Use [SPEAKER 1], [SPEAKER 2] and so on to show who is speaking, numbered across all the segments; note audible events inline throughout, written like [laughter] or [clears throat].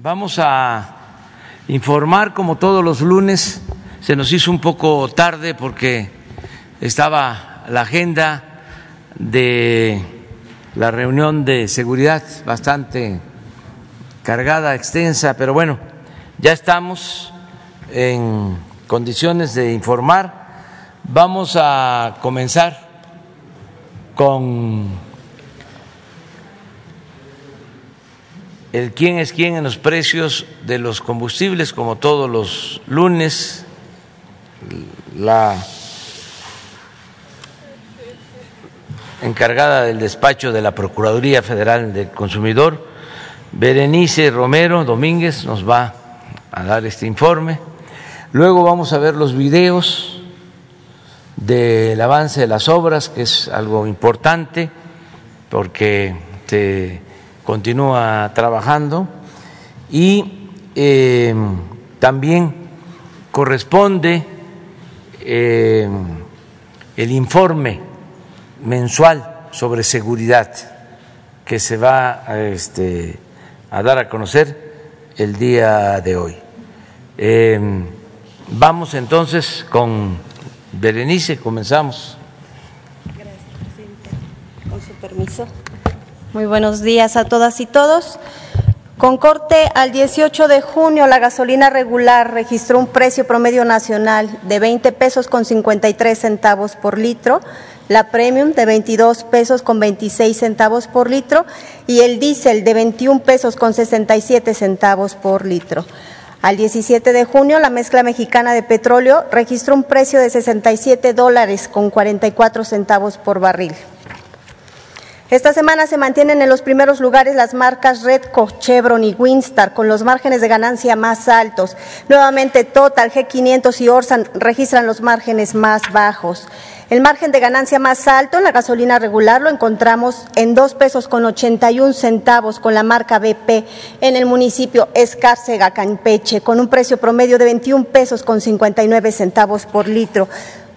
[SPEAKER 1] Vamos a informar como todos los lunes. Se nos hizo un poco tarde porque estaba la agenda de la reunión de seguridad bastante cargada, extensa, pero bueno, ya estamos en condiciones de informar. Vamos a comenzar con el quién es quién en los precios de los combustibles, como todos los lunes, la encargada del despacho de la Procuraduría Federal del Consumidor, Berenice Romero Domínguez, nos va a dar este informe. Luego vamos a ver los videos del avance de las obras, que es algo importante, porque se continúa trabajando y eh, también corresponde eh, el informe mensual sobre seguridad que se va a, este, a dar a conocer el día de hoy. Eh, vamos entonces con Berenice, comenzamos.
[SPEAKER 2] Gracias, presidente. Con su permiso. Muy buenos días a todas y todos. Con corte al 18 de junio, la gasolina regular registró un precio promedio nacional de 20 pesos con 53 centavos por litro, la premium de 22 pesos con 26 centavos por litro y el diésel de 21 pesos con 67 centavos por litro. Al 17 de junio, la mezcla mexicana de petróleo registró un precio de 67 dólares con 44 centavos por barril. Esta semana se mantienen en los primeros lugares las marcas Redco, Chevron y Winstar con los márgenes de ganancia más altos. Nuevamente Total, G500 y Orsan registran los márgenes más bajos. El margen de ganancia más alto en la gasolina regular lo encontramos en dos pesos con 81 centavos con la marca BP en el municipio Escárcega, Campeche, con un precio promedio de 21 pesos con 59 centavos por litro.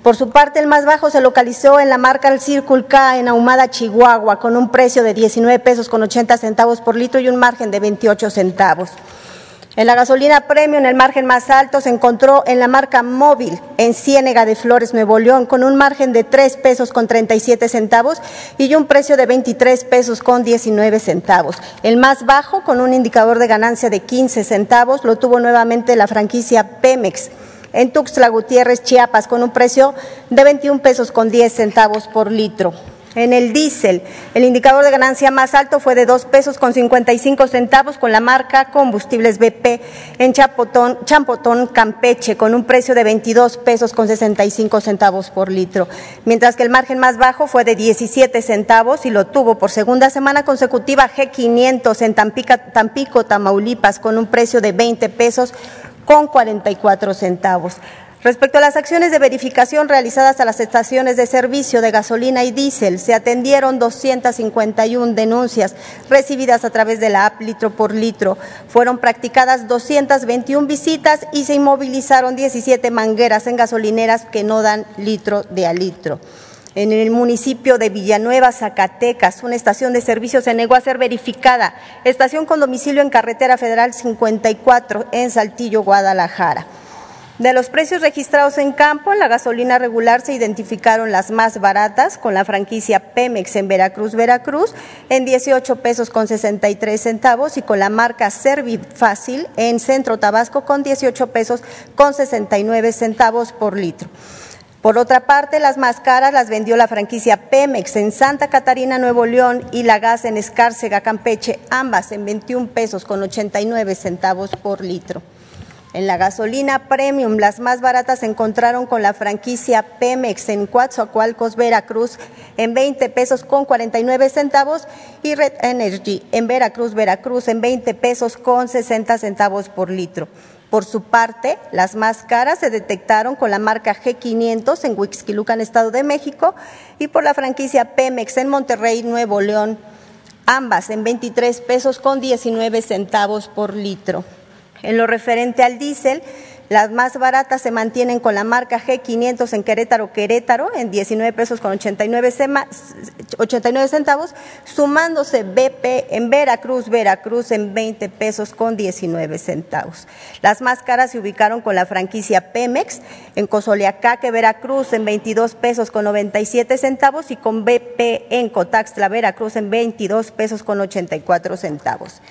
[SPEAKER 2] Por su parte, el más bajo se localizó en la marca El Circle K en Ahumada, Chihuahua, con un precio de 19 pesos con 80 centavos por litro y un margen de 28 centavos. En la gasolina premium, el margen más alto se encontró en la marca Móvil, en Ciénega de Flores, Nuevo León, con un margen de 3 pesos con 37 centavos y un precio de 23 pesos con 19 centavos. El más bajo, con un indicador de ganancia de 15 centavos, lo tuvo nuevamente la franquicia Pemex en Tuxtla Gutiérrez, Chiapas, con un precio de 21 pesos con 10 centavos por litro. En el diésel, el indicador de ganancia más alto fue de 2 pesos con 55 centavos con la marca Combustibles BP en Champotón, Campeche, con un precio de 22 pesos con 65 centavos por litro, mientras que el margen más bajo fue de 17 centavos y lo tuvo por segunda semana consecutiva G500 en Tampico, Tamaulipas, con un precio de 20 pesos con 44 centavos. Respecto a las acciones de verificación realizadas a las estaciones de servicio de gasolina y diésel, se atendieron 251 denuncias recibidas a través de la app litro por litro. Fueron practicadas 221 visitas y se inmovilizaron 17 mangueras en gasolineras que no dan litro de a litro. En el municipio de Villanueva, Zacatecas, una estación de servicio se negó a ser verificada. Estación con domicilio en carretera federal 54 en Saltillo, Guadalajara. De los precios registrados en campo, en la gasolina regular se identificaron las más baratas con la franquicia Pemex en Veracruz, Veracruz, en 18 pesos con 63 centavos y con la marca Servifácil en Centro Tabasco con 18 pesos con 69 centavos por litro. Por otra parte, las más caras las vendió la franquicia Pemex en Santa Catarina, Nuevo León y la gas en Escárcega, Campeche, ambas en 21 pesos con 89 centavos por litro. En la gasolina premium, las más baratas se encontraron con la franquicia Pemex en Coatzacoalcos, Veracruz, en 20 pesos con 49 centavos y Red Energy en Veracruz, Veracruz, en 20 pesos con 60 centavos por litro. Por su parte, las más caras se detectaron con la marca G500 en Huixquilucan, Estado de México, y por la franquicia Pemex en Monterrey, Nuevo León, ambas en 23 pesos con 19 centavos por litro. En lo referente al diésel, Las más baratas se mantienen con la marca G500 en Querétaro, Querétaro, en 19 pesos con 89, 89 centavos, sumándose BP en Veracruz, Veracruz en 20 pesos con 19 centavos. Las más caras se ubicaron con la franquicia Pemex en Cozoleacaque, Veracruz en 22 pesos con 97 centavos y con BP en Cotaxtla, Veracruz en 22 pesos con 84 centavos.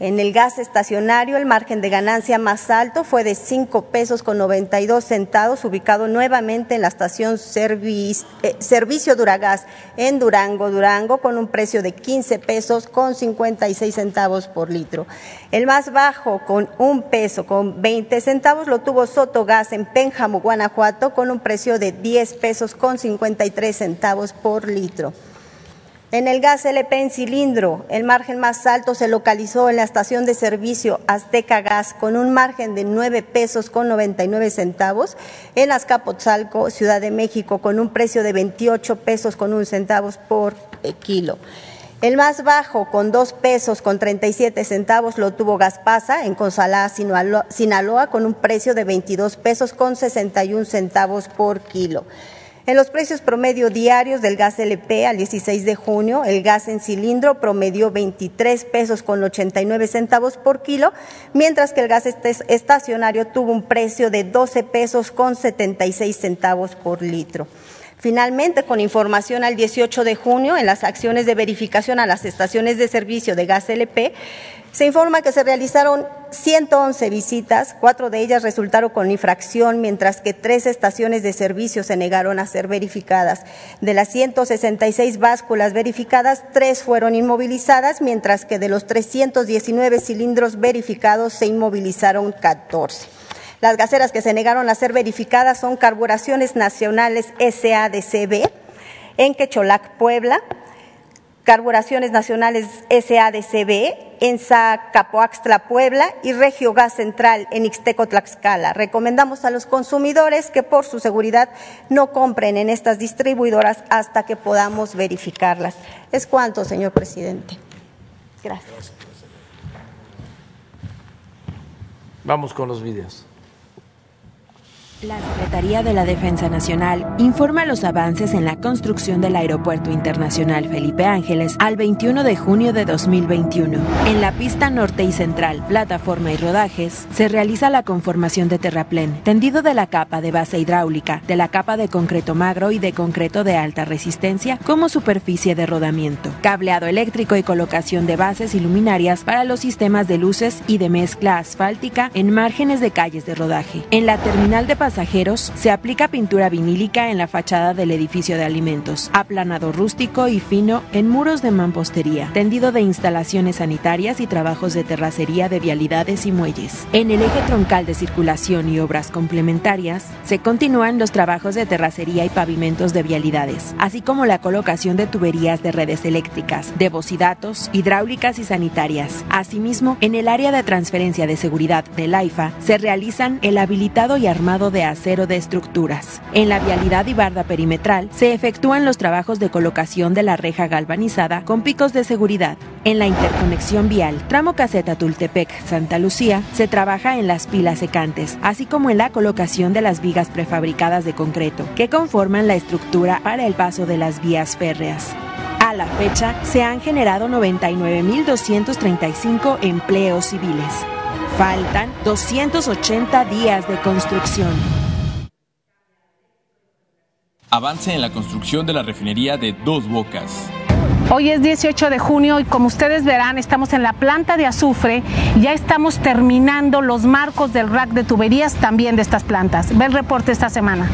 [SPEAKER 2] En el gas estacionario, el margen de ganancia más alto fue de 5 pesos con 92 centavos, ubicado nuevamente en la estación eh, Servicio Duragas en Durango, Durango, con un precio de 15 pesos con 56 centavos por litro. El más bajo, con un peso con 20 centavos, lo tuvo Sotogas en Pénjamo, Guanajuato, con un precio de 10 pesos con 53 centavos por litro. En el gas LP en cilindro, el margen más alto se localizó en la estación de servicio Azteca Gas con un margen de 9 pesos con 99 centavos, en Azcapotzalco, Ciudad de México, con un precio de 28 pesos con un centavos por kilo. El más bajo, con 2 pesos con 37 centavos, lo tuvo Gaspasa en Consalá, Sinaloa, con un precio de 22 pesos con 61 centavos por kilo. En los precios promedio diarios del gas LP al 16 de junio, el gas en cilindro promedió 23 pesos con 89 centavos por kilo, mientras que el gas estacionario tuvo un precio de 12 pesos con 76 centavos por litro. Finalmente, con información al 18 de junio, en las acciones de verificación a las estaciones de servicio de gas LP, se informa que se realizaron 111 visitas, cuatro de ellas resultaron con infracción, mientras que tres estaciones de servicio se negaron a ser verificadas. De las 166 básculas verificadas, tres fueron inmovilizadas, mientras que de los 319 cilindros verificados se inmovilizaron 14. Las gaseras que se negaron a ser verificadas son Carburaciones Nacionales SADCB en Quecholac, Puebla, Carburaciones Nacionales SADCB en Zacapoaxtla, Puebla y Regio Gas Central en Ixteco, Tlaxcala. Recomendamos a los consumidores que por su seguridad no compren en estas distribuidoras hasta que podamos verificarlas. Es cuanto, señor presidente. Gracias.
[SPEAKER 1] Vamos con los videos.
[SPEAKER 3] La Secretaría de la Defensa Nacional informa los avances en la construcción del Aeropuerto Internacional Felipe Ángeles al 21 de junio de 2021. En la pista norte y central, plataforma y rodajes, se realiza la conformación de terraplén, tendido de la capa de base hidráulica, de la capa de concreto magro y de concreto de alta resistencia como superficie de rodamiento, cableado eléctrico y colocación de bases y luminarias para los sistemas de luces y de mezcla asfáltica en márgenes de calles de rodaje. En la terminal de pasajeros, se aplica pintura vinílica en la fachada del edificio de alimentos, aplanado rústico y fino en muros de mampostería, tendido de instalaciones sanitarias y trabajos de terracería de vialidades y muelles. En el eje troncal de circulación y obras complementarias, se continúan los trabajos de terracería y pavimentos de vialidades, así como la colocación de tuberías de redes eléctricas, de voz y datos, hidráulicas y sanitarias. Asimismo, en el área de transferencia de seguridad del AIFA, se realizan el habilitado y armado de acero de estructuras. En la vialidad y barda perimetral se efectúan los trabajos de colocación de la reja galvanizada con picos de seguridad. En la interconexión vial, tramo caseta Tultepec-Santa Lucía, se trabaja en las pilas secantes, así como en la colocación de las vigas prefabricadas de concreto, que conforman la estructura para el paso de las vías férreas. A la fecha, se han generado 99.235 empleos civiles. Faltan 280 días de construcción.
[SPEAKER 4] Avance en la construcción de la refinería de Dos Bocas.
[SPEAKER 5] Hoy es 18 de junio y como ustedes verán estamos en la planta de azufre, ya estamos terminando los marcos del rack de tuberías también de estas plantas. Ve el reporte esta semana.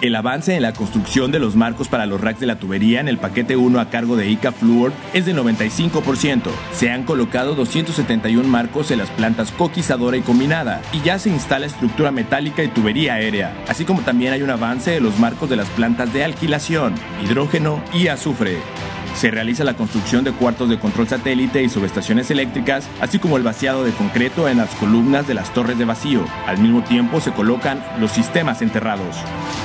[SPEAKER 4] El avance en la construcción de los marcos para los racks de la tubería en el paquete 1 a cargo de ICA Fluor es de 95%. Se han colocado 271 marcos en las plantas coquizadora y combinada y ya se instala estructura metálica y tubería aérea, así como también hay un avance de los marcos de las plantas de alquilación, hidrógeno y azufre. Se realiza la construcción de cuartos de control satélite y subestaciones eléctricas, así como el vaciado de concreto en las columnas de las torres de vacío. Al mismo tiempo se colocan los sistemas enterrados.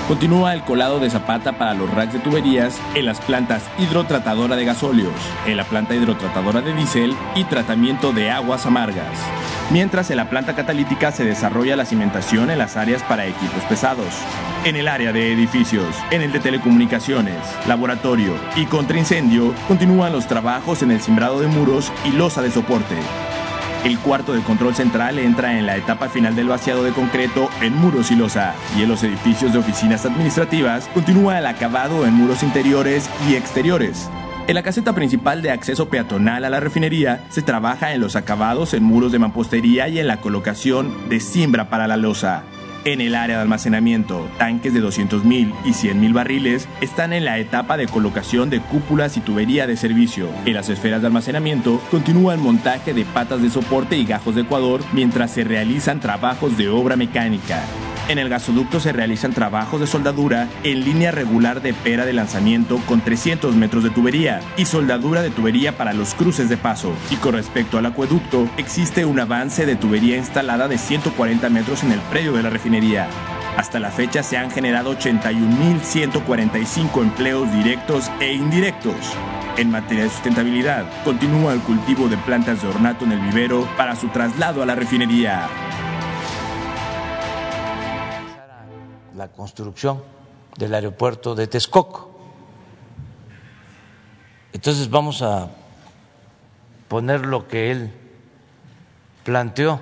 [SPEAKER 4] Continúa el colado de zapata para los racks de tuberías en las plantas hidrotratadora de gasóleos, en la planta hidrotratadora de diésel y tratamiento de aguas amargas. Mientras en la planta catalítica se desarrolla la cimentación en las áreas para equipos pesados. En el área de edificios, en el de telecomunicaciones, laboratorio y contra incendio, continúan los trabajos en el cimbrado de muros y losa de soporte. El cuarto de control central entra en la etapa final del vaciado de concreto en muros y losa, y en los edificios de oficinas administrativas continúa el acabado en muros interiores y exteriores. En la caseta principal de acceso peatonal a la refinería se trabaja en los acabados en muros de mampostería y en la colocación de cimbra para la losa. En el área de almacenamiento, tanques de 200.000 y 100.000 barriles están en la etapa de colocación de cúpulas y tubería de servicio. En las esferas de almacenamiento continúa el montaje de patas de soporte y gajos de Ecuador mientras se realizan trabajos de obra mecánica. En el gasoducto se realizan trabajos de soldadura en línea regular de pera de lanzamiento con 300 metros de tubería y soldadura de tubería para los cruces de paso. Y con respecto al acueducto, existe un avance de tubería instalada de 140 metros en el predio de la refinería. Hasta la fecha se han generado 81.145 empleos directos e indirectos. En materia de sustentabilidad, continúa el cultivo de plantas de ornato en el vivero para su traslado a la refinería.
[SPEAKER 1] La construcción del aeropuerto de Texcoco. Entonces vamos a poner lo que él planteó.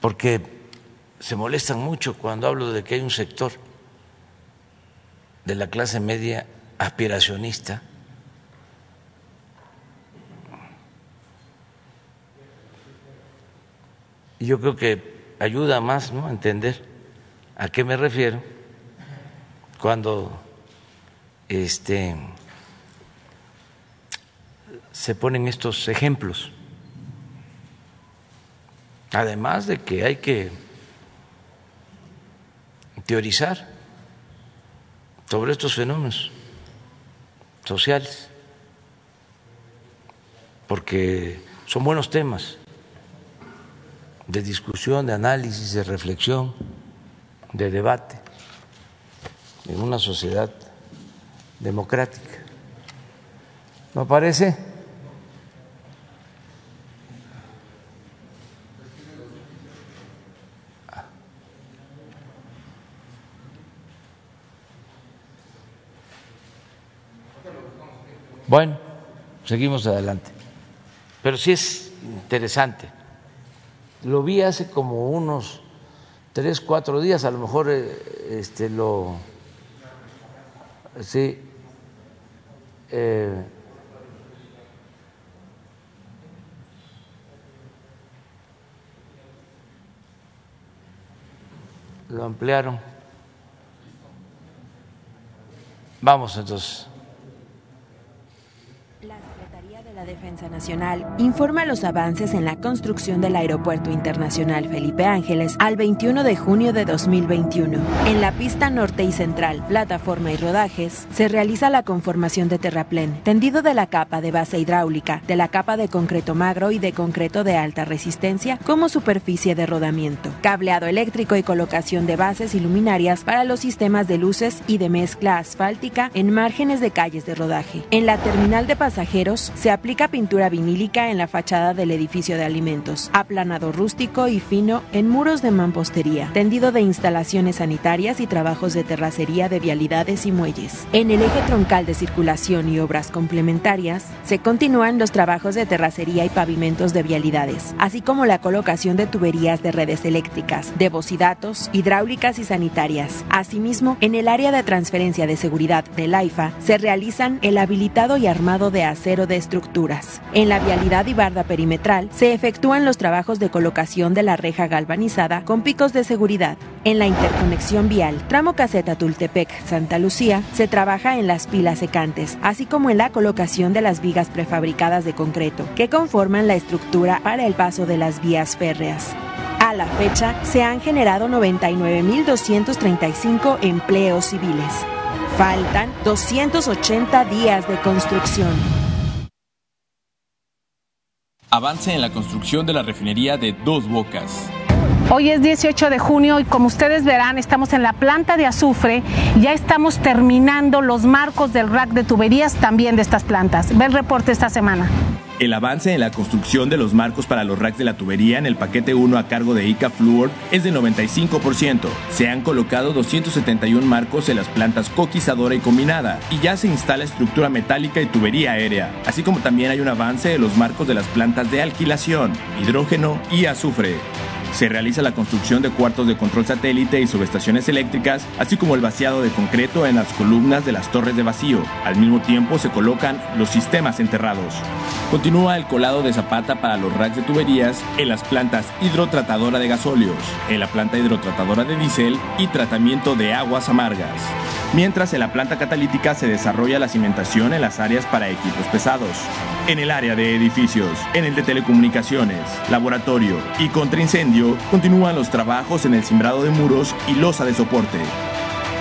[SPEAKER 1] Porque se molestan mucho cuando hablo de que hay un sector de la clase media aspiracionista y yo creo que ayuda más ¿no? a entender a qué me refiero cuando este, se ponen estos ejemplos. Además de que hay que teorizar sobre estos fenómenos sociales, porque son buenos temas de discusión, de análisis, de reflexión, de debate en una sociedad democrática. ¿No parece? Bueno, seguimos adelante. Pero sí es interesante. Lo vi hace como unos tres, cuatro días, a lo mejor eh, este, lo. Sí. Eh, lo ampliaron. Vamos entonces.
[SPEAKER 3] La Defensa Nacional informa los avances en la construcción del Aeropuerto Internacional Felipe Ángeles al 21 de junio de 2021. En la pista norte y central, plataforma y rodajes, se realiza la conformación de terraplén, tendido de la capa de base hidráulica, de la capa de concreto magro y de concreto de alta resistencia como superficie de rodamiento, cableado eléctrico y colocación de bases y luminarias para los sistemas de luces y de mezcla asfáltica en márgenes de calles de rodaje. En la terminal de pasajeros se aplica pintura vinílica en la fachada del edificio de alimentos, aplanado rústico y fino en muros de mampostería, tendido de instalaciones sanitarias y trabajos de terracería de vialidades y muelles. En el eje troncal de circulación y obras complementarias, se continúan los trabajos de terracería y pavimentos de vialidades, así como la colocación de tuberías de redes eléctricas, de voz y datos, hidráulicas y sanitarias. Asimismo, en el área de transferencia de seguridad del AIFA se realizan el habilitado y armado de acero de estructura
[SPEAKER 6] En la vialidad y perimetral se efectúan los trabajos de colocación de la reja galvanizada con picos de seguridad. En la interconexión vial, tramo caseta Tultepec-Santa Lucía, se trabaja en las pilas secantes, así como en la colocación de las vigas prefabricadas de concreto, que conforman la estructura para el paso de las vías férreas. A la fecha, se han generado 99.235 empleos civiles. Faltan 280 días de construcción.
[SPEAKER 4] Avance en la construcción de la refinería de Dos Bocas.
[SPEAKER 5] Hoy es 18 de junio y como ustedes verán estamos en la planta de azufre, ya estamos terminando los marcos del rack de tuberías también de estas plantas. Ve el reporte esta semana.
[SPEAKER 4] El avance en la construcción de los marcos para los racks de la tubería en el paquete 1 a cargo de ICA Fluor es del 95%. Se han colocado 271 marcos en las plantas coquizadora y combinada y ya se instala estructura metálica y tubería aérea, así como también hay un avance de los marcos de las plantas de alquilación, hidrógeno y azufre. Se realiza la construcción de cuartos de control satélite y subestaciones eléctricas, así como el vaciado de concreto en las columnas de las torres de vacío. Al mismo tiempo se colocan los sistemas enterrados. Continúa el colado de zapata para los racks de tuberías en las plantas hidrotratadora de gasóleos, en la planta hidrotratadora de diésel y tratamiento de aguas amargas. Mientras en la planta catalítica se desarrolla la cimentación en las áreas para equipos pesados. En el área de edificios, en el de telecomunicaciones, laboratorio y contra incendio, continúan los trabajos en el cimbrado de muros y losa de soporte.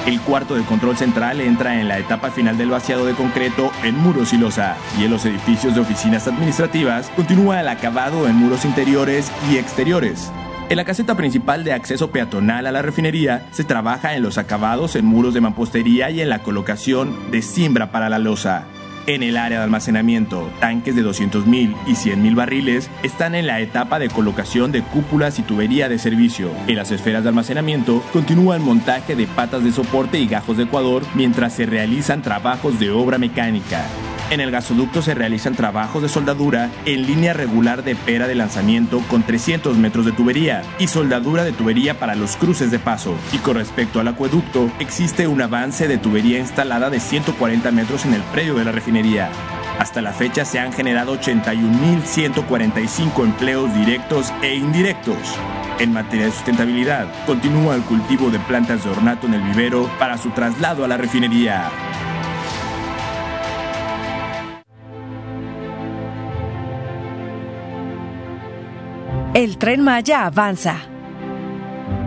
[SPEAKER 4] El cuarto de control central entra en la etapa final del vaciado de concreto en muros y losa, y en los edificios de oficinas administrativas continúa el acabado en muros interiores y exteriores. En la caseta principal de acceso peatonal a la refinería se trabaja en los acabados en muros de mampostería y en la colocación de cimbra para la losa. En el área de almacenamiento, tanques de 200.000 y 100.000 barriles están en la etapa de colocación de cúpulas y tubería de servicio. En las esferas de almacenamiento continúa el montaje de patas de soporte y gajos de Ecuador mientras se realizan trabajos de obra mecánica. En el gasoducto se realizan trabajos de soldadura en línea regular de pera de lanzamiento con 300 metros de tubería y soldadura de tubería para los cruces de paso. Y con respecto al acueducto, existe un avance de tubería instalada de 140 metros en el predio de la refinería. Hasta la fecha se han generado 81.145 empleos directos e indirectos. En materia de sustentabilidad, continúa el cultivo de plantas de ornato en el vivero para su traslado a la refinería.
[SPEAKER 6] El tren Maya avanza.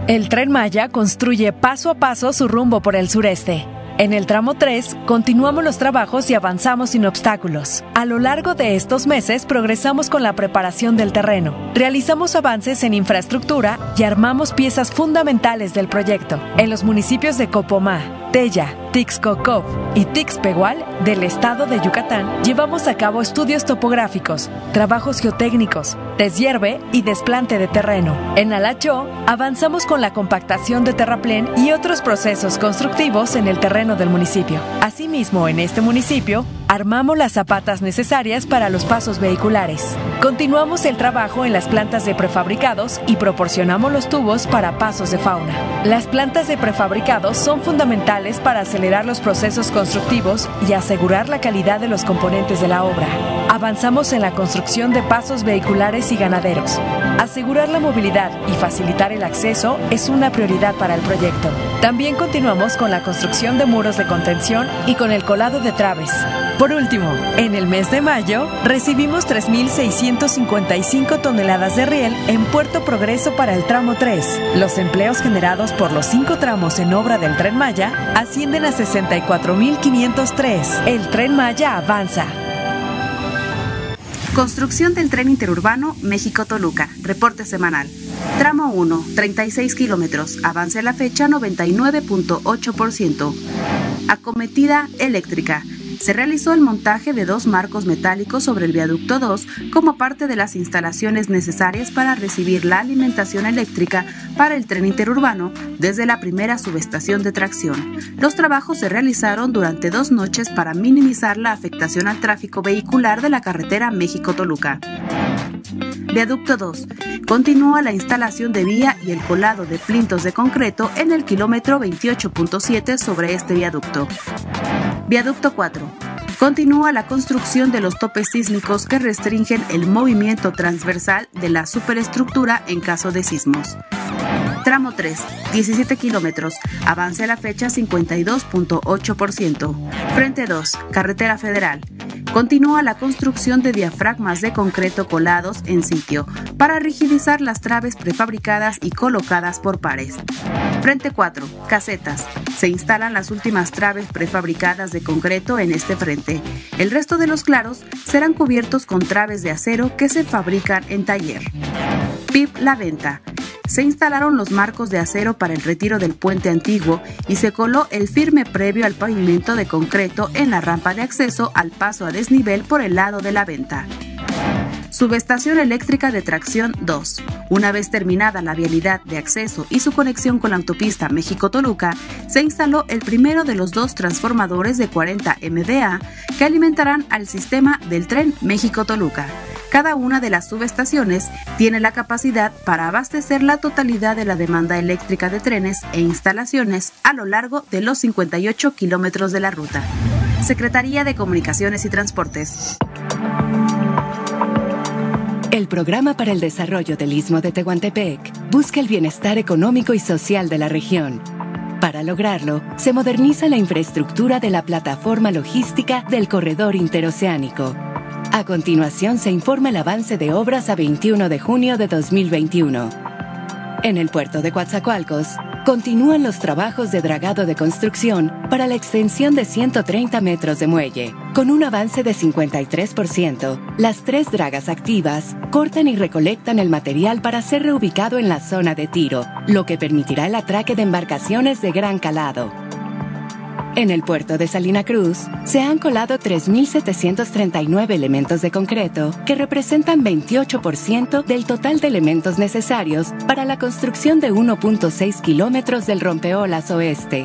[SPEAKER 6] El tren Maya construye paso a paso su rumbo por el sureste. En el tramo 3, continuamos los trabajos y avanzamos sin obstáculos. A lo largo de estos meses progresamos con la preparación del terreno, realizamos avances en infraestructura y armamos piezas fundamentales del proyecto. En los municipios de Copomá, Tella, Tixcocop y Tixpehual del estado de Yucatán, llevamos a cabo estudios topográficos, trabajos geotécnicos, deshierve y desplante de terreno. En Alacho, avanzamos con la compactación de terraplén y otros procesos constructivos en el terreno del municipio. Asimismo, en este municipio, armamos las zapatas necesarias para los pasos vehiculares. Continuamos el trabajo en las plantas de prefabricados y proporcionamos los tubos para pasos de fauna. Las plantas de prefabricados son fundamentales para acelerar los procesos constructivos y asegurar la calidad de los componentes de la obra. Avanzamos en la construcción de pasos vehiculares y ganaderos. Asegurar la movilidad y facilitar el acceso es una prioridad para el proyecto. También continuamos con la construcción de muros de contención y con el colado de traves. Por último, en el mes de mayo recibimos 3.655 toneladas de riel en Puerto Progreso para el tramo 3. Los empleos generados por los cinco tramos en obra del tren Maya ascienden a 64.503. El tren Maya avanza.
[SPEAKER 7] Construcción del tren interurbano México-Toluca. Reporte semanal. Tramo 1, 36 kilómetros. Avance a la fecha 99.8%. Acometida eléctrica se realizó el montaje de dos marcos metálicos sobre el viaducto 2 como parte de las instalaciones necesarias para recibir la alimentación eléctrica para el tren interurbano desde la primera subestación de tracción. Los trabajos se realizaron durante dos noches para minimizar la afectación al tráfico vehicular de la carretera México-Toluca. Viaducto 2. Continúa la instalación de vía y el colado de plintos de concreto en el kilómetro 28.7 sobre este viaducto. Viaducto 4 Continúa la construcción de los topes sísmicos que restringen el movimiento transversal de la superestructura en caso de sismos. Tramo 3, 17 kilómetros, avance a la fecha 52.8%. Frente 2, Carretera Federal. Continúa la construcción de diafragmas de concreto colados en sitio para rigidizar las traves prefabricadas y colocadas por pares. Frente 4, Casetas. Se instalan las últimas traves prefabricadas de concreto en este frente. El resto de los claros serán cubiertos con traves de acero que se fabrican en taller. PIB La Venta se instalaron los marcos de acero para el retiro del puente antiguo y se coló el firme previo al pavimento de concreto en la rampa de acceso al paso a desnivel por el lado de la venta. Subestación eléctrica de tracción 2. Una vez terminada la vialidad de acceso y su conexión con la autopista México-Toluca, se instaló el primero de los dos transformadores de 40 MVA que alimentarán al sistema del tren México-Toluca. Cada una de las subestaciones tiene la capacidad para abastecer la totalidad de la demanda eléctrica de trenes e instalaciones a lo largo de los 58 kilómetros de la ruta. Secretaría de Comunicaciones y Transportes.
[SPEAKER 8] El Programa para el Desarrollo del Istmo de Tehuantepec busca el bienestar económico y social de la región. Para lograrlo, se moderniza la infraestructura de la plataforma logística del corredor interoceánico a continuación se informa el avance de obras a 21 de junio de 2021. En el puerto de Coatzacoalcos, continúan los trabajos de dragado de construcción para la extensión de 130 metros de muelle. Con un avance de 53%, las tres dragas activas cortan y recolectan el material para ser reubicado en la zona de tiro, lo que permitirá el atraque de embarcaciones de gran calado. En el puerto de Salina Cruz se han colado 3.739 elementos de concreto que representan 28% del total de elementos necesarios para la construcción de 1.6 kilómetros del rompeolas oeste.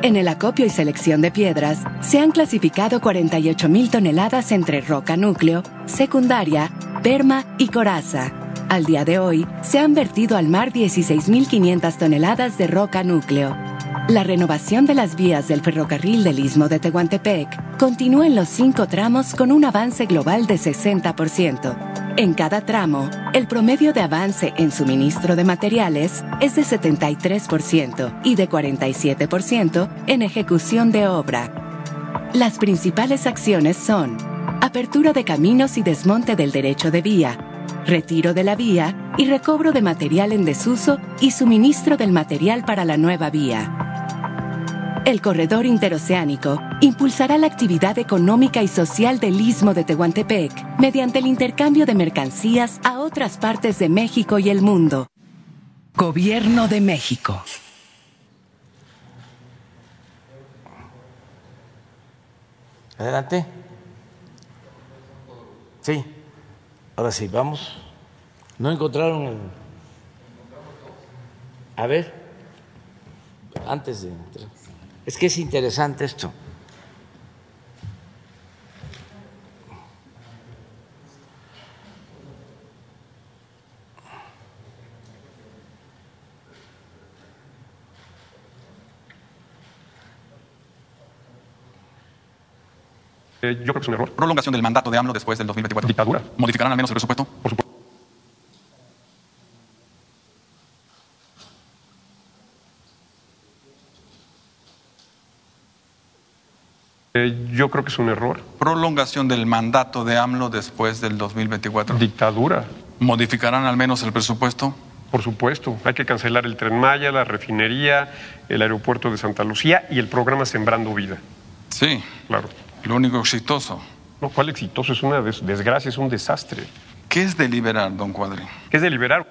[SPEAKER 8] En el acopio y selección de piedras se han clasificado 48.000 toneladas entre roca núcleo, secundaria, perma y coraza. Al día de hoy, se han vertido al mar 16.500 toneladas de roca núcleo. La renovación de las vías del ferrocarril del Istmo de Tehuantepec continúa en los cinco tramos con un avance global de 60%. En cada tramo, el promedio de avance en suministro de materiales es de 73% y de 47% en ejecución de obra. Las principales acciones son apertura de caminos y desmonte del derecho de vía, retiro de la vía y recobro de material en desuso y suministro del material para la nueva vía. El corredor interoceánico impulsará la actividad económica y social del istmo de Tehuantepec mediante el intercambio de mercancías a otras partes de México y el mundo. Gobierno de México.
[SPEAKER 1] Adelante. Sí. Ahora sí, vamos. ¿No encontraron el... A ver, antes de entrar. Es que es interesante esto.
[SPEAKER 9] Eh, yo creo que es un error.
[SPEAKER 10] Prolongación del mandato de AMLO después del 2024.
[SPEAKER 9] Dictadura.
[SPEAKER 10] ¿Modificarán al menos el presupuesto?
[SPEAKER 9] Por supuesto. Eh, yo creo que es un error.
[SPEAKER 10] Prolongación del mandato de AMLO después del 2024.
[SPEAKER 9] Dictadura.
[SPEAKER 10] ¿Modificarán al menos el presupuesto?
[SPEAKER 9] Por supuesto. Hay que cancelar el tren Maya, la refinería, el aeropuerto de Santa Lucía y el programa Sembrando Vida.
[SPEAKER 10] Sí.
[SPEAKER 9] Claro.
[SPEAKER 10] Lo único exitoso.
[SPEAKER 9] No, ¿cuál exitoso? Es una des- desgracia, es un desastre.
[SPEAKER 10] ¿Qué es deliberar, don Cuadri?
[SPEAKER 9] ¿Qué es deliberar?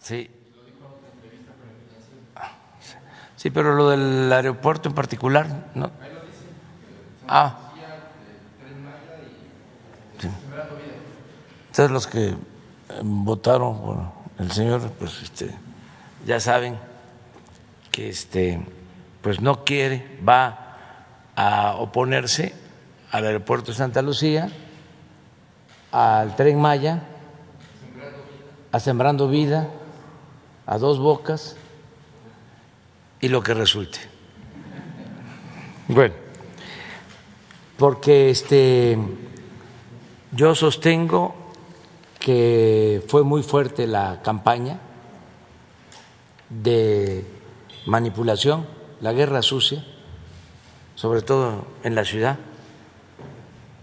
[SPEAKER 1] Sí. Sí, pero lo del aeropuerto en particular, ¿no? Ah. Sí. Ustedes los que eh, votaron por el señor, pues este, ya saben que este, pues no quiere, va a oponerse al aeropuerto de Santa Lucía, al tren Maya, a Sembrando Vida, a Dos Bocas y lo que resulte. Bueno, porque este, yo sostengo que fue muy fuerte la campaña de manipulación, la guerra sucia, sobre todo en la ciudad,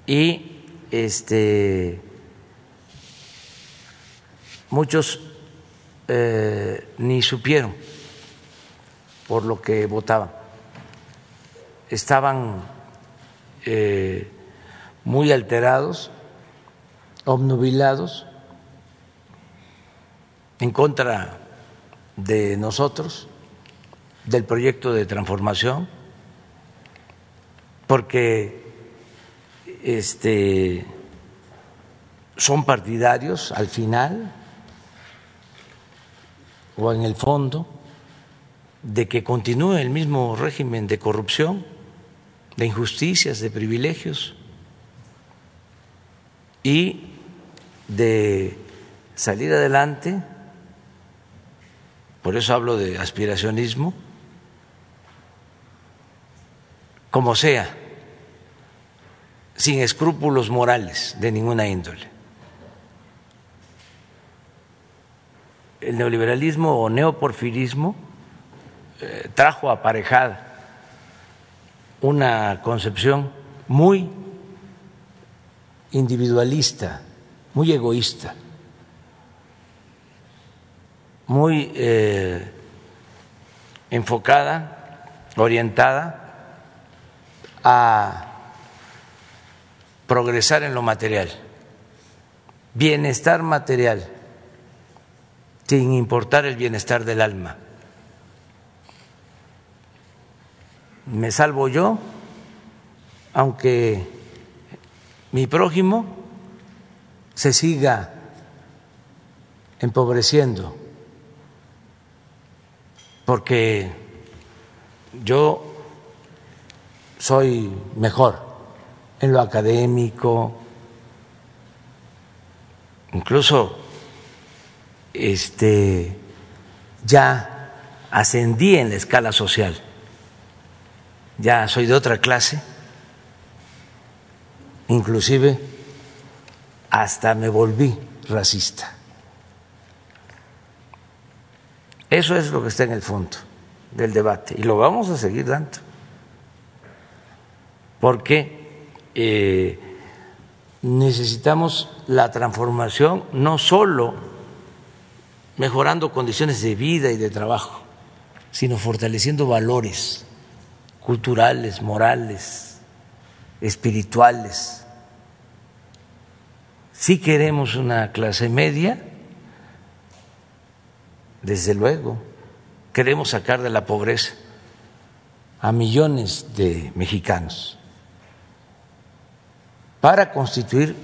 [SPEAKER 1] y este, muchos eh, ni supieron por lo que votaban. Estaban eh, muy alterados, obnubilados, en contra de nosotros, del proyecto de transformación, porque este, son partidarios al final o en el fondo de que continúe el mismo régimen de corrupción, de injusticias, de privilegios y de salir adelante, por eso hablo de aspiracionismo, como sea, sin escrúpulos morales de ninguna índole. El neoliberalismo o neoporfirismo eh, trajo aparejada una concepción muy individualista, muy egoísta, muy eh, enfocada, orientada a progresar en lo material, bienestar material, sin importar el bienestar del alma. Me salvo yo, aunque mi prójimo se siga empobreciendo, porque yo soy mejor en lo académico, incluso este ya ascendí en la escala social ya soy de otra clase, inclusive hasta me volví racista. Eso es lo que está en el fondo del debate y lo vamos a seguir dando, porque eh, necesitamos la transformación no solo mejorando condiciones de vida y de trabajo, sino fortaleciendo valores culturales, morales, espirituales. Si queremos una clase media, desde luego, queremos sacar de la pobreza a millones de mexicanos para constituir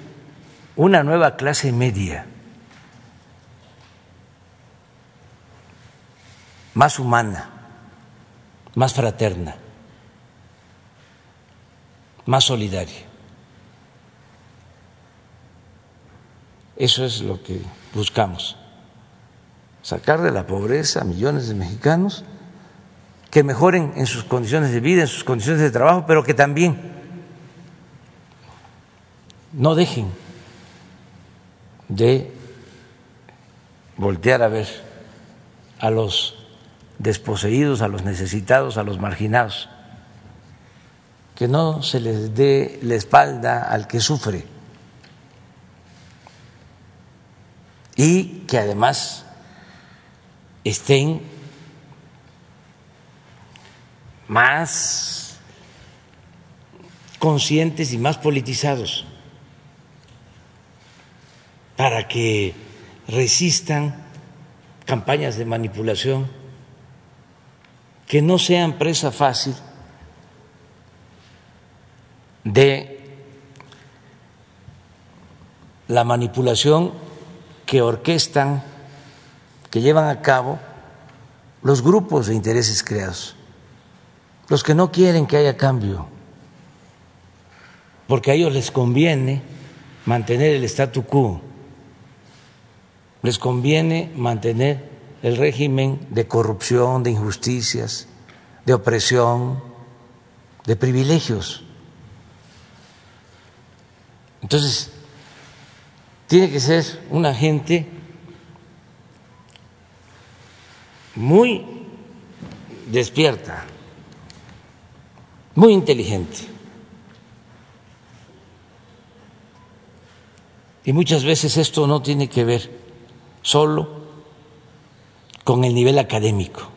[SPEAKER 1] una nueva clase media, más humana, más fraterna más solidaria. Eso es lo que buscamos, sacar de la pobreza a millones de mexicanos que mejoren en sus condiciones de vida, en sus condiciones de trabajo, pero que también no dejen de voltear a ver a los desposeídos, a los necesitados, a los marginados que no se les dé la espalda al que sufre. Y que además estén más conscientes y más politizados para que resistan campañas de manipulación, que no sean presa fácil de la manipulación que orquestan, que llevan a cabo los grupos de intereses creados, los que no quieren que haya cambio, porque a ellos les conviene mantener el statu quo, les conviene mantener el régimen de corrupción, de injusticias, de opresión, de privilegios Entonces, tiene que ser una gente muy despierta, muy inteligente. Y muchas veces esto no tiene que ver solo con el nivel académico.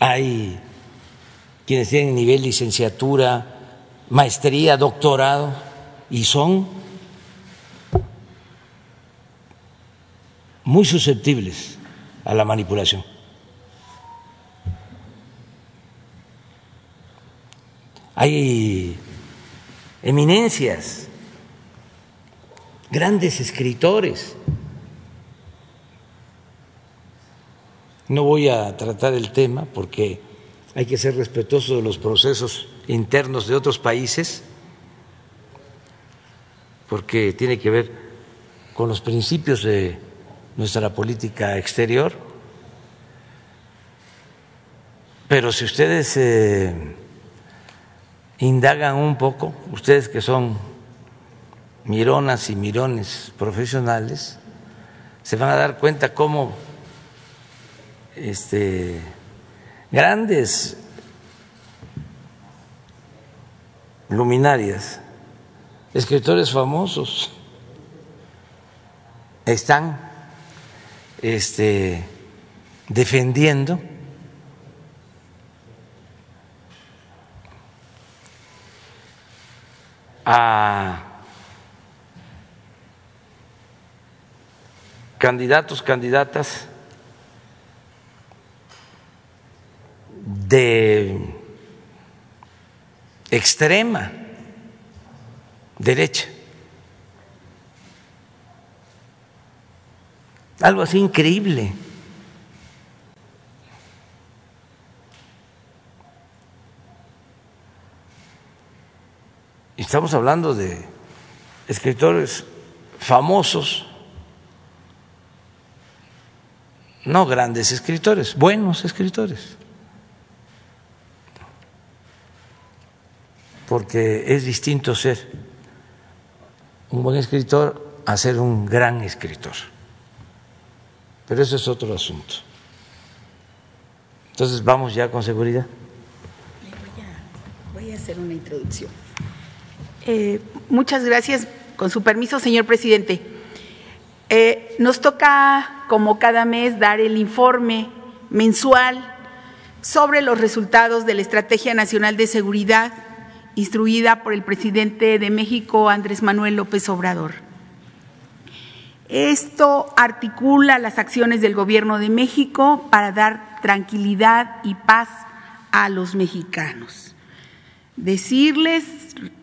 [SPEAKER 1] Hay quienes tienen nivel licenciatura, maestría, doctorado, y son muy susceptibles a la manipulación. Hay eminencias, grandes escritores. No voy a tratar el tema porque hay que ser respetuoso de los procesos internos de otros países, porque tiene que ver con los principios de nuestra política exterior. Pero si ustedes eh, indagan un poco, ustedes que son mironas y mirones profesionales, se van a dar cuenta cómo este, grandes luminarias, escritores famosos, están este, defendiendo a candidatos, candidatas de extrema derecha. Algo así increíble. Estamos hablando de escritores famosos, no grandes escritores, buenos escritores. Porque es distinto ser un buen escritor a ser un gran escritor. Pero eso es otro asunto. Entonces vamos ya con seguridad.
[SPEAKER 11] Voy a, hacer una introducción. Eh, muchas gracias. Con su permiso, señor presidente. Eh, nos toca, como cada mes, dar el informe mensual sobre los resultados de la Estrategia Nacional de Seguridad instruida por el presidente de México, Andrés Manuel López Obrador. Esto articula las acciones del Gobierno de México para dar tranquilidad y paz a los mexicanos. Decirles,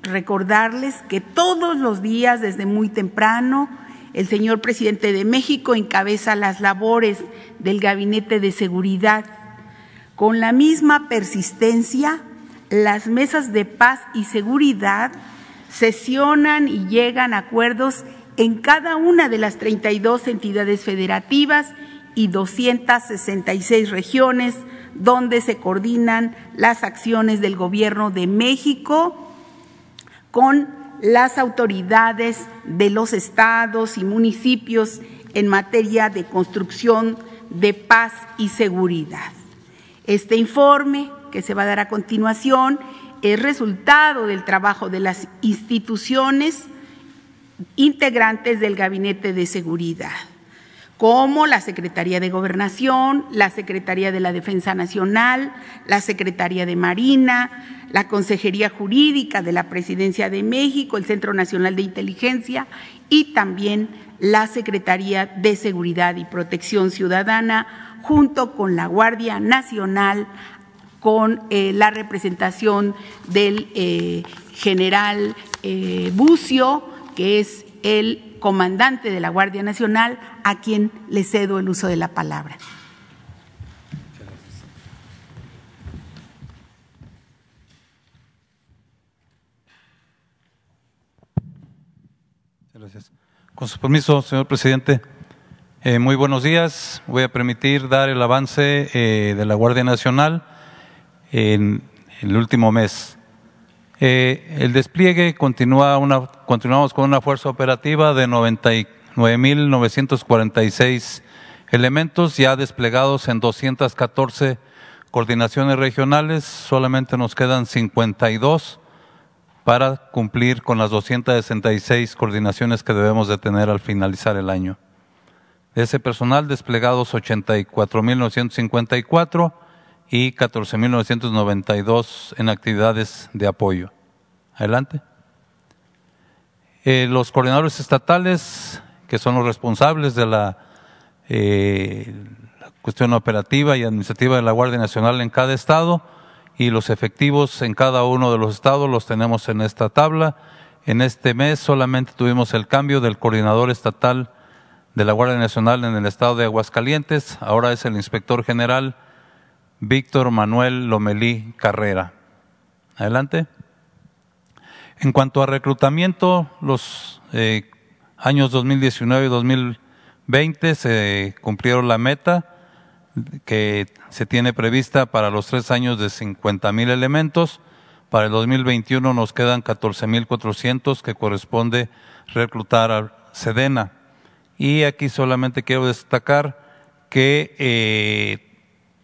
[SPEAKER 11] recordarles que todos los días, desde muy temprano, el señor presidente de México encabeza las labores del Gabinete de Seguridad con la misma persistencia las mesas de paz y seguridad sesionan y llegan a acuerdos en cada una de las 32 entidades federativas y 266 regiones donde se coordinan las acciones del Gobierno de México con las autoridades de los estados y municipios en materia de construcción de paz y seguridad. Este informe que se va a dar a continuación es resultado del trabajo de las instituciones integrantes del Gabinete de Seguridad, como la Secretaría de Gobernación, la Secretaría de la Defensa Nacional, la Secretaría de Marina, la Consejería Jurídica de la Presidencia de México, el Centro Nacional de Inteligencia y también la Secretaría de Seguridad y Protección Ciudadana, junto con la Guardia Nacional, con eh, la representación del eh, general eh, Bucio, que es el comandante de la Guardia Nacional, a quien le cedo el uso de la palabra.
[SPEAKER 12] Gracias. Con su permiso, señor presidente. muy buenos días. Voy a permitir dar el avance de la Guardia Nacional en el último mes. Eh, el despliegue continúa una, continuamos con una fuerza operativa de 99.946 elementos ya desplegados en 214 coordinaciones regionales, solamente nos quedan 52 para cumplir con las 266 coordinaciones que debemos de tener al finalizar el año. De ese personal desplegados 84.954 y 14.992 en actividades de apoyo. Adelante. Eh, los coordinadores estatales, que son los responsables de la, eh, la cuestión operativa y administrativa de la Guardia Nacional en cada estado, y los efectivos en cada uno de los estados los tenemos en esta tabla. En este mes solamente tuvimos el cambio del coordinador estatal de la Guardia Nacional en el estado de Aguascalientes, ahora es el inspector general Víctor Manuel Lomelí Carrera. Adelante. En cuanto a reclutamiento, los eh, años 2019 y 2020 se cumplieron la meta que se tiene prevista para los tres años de 50 mil elementos. Para el 2021 nos quedan 14 mil 400 que corresponde reclutar a Sedena. Y aquí solamente quiero destacar que eh,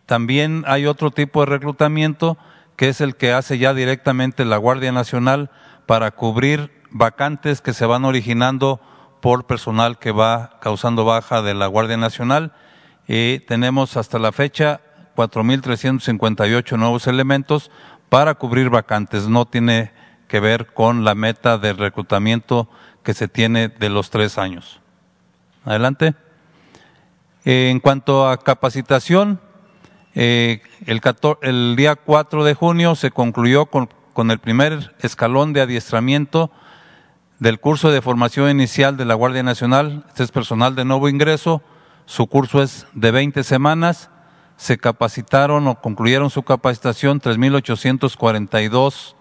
[SPEAKER 12] también hay otro tipo de reclutamiento que es el que hace ya directamente la Guardia Nacional para cubrir vacantes que se van originando por personal que va causando baja de la Guardia Nacional. Y tenemos hasta la fecha 4.358 nuevos elementos para cubrir vacantes. No tiene que ver con la meta de reclutamiento que se tiene de los tres años. Adelante. En cuanto a capacitación, eh, el, día 4 de junio se concluyó con, el primer escalón de adiestramiento del curso de formación inicial de la Guardia Nacional. Este es personal de nuevo ingreso. Su curso es de 20 semanas. Se capacitaron o concluyeron su capacitación 3.842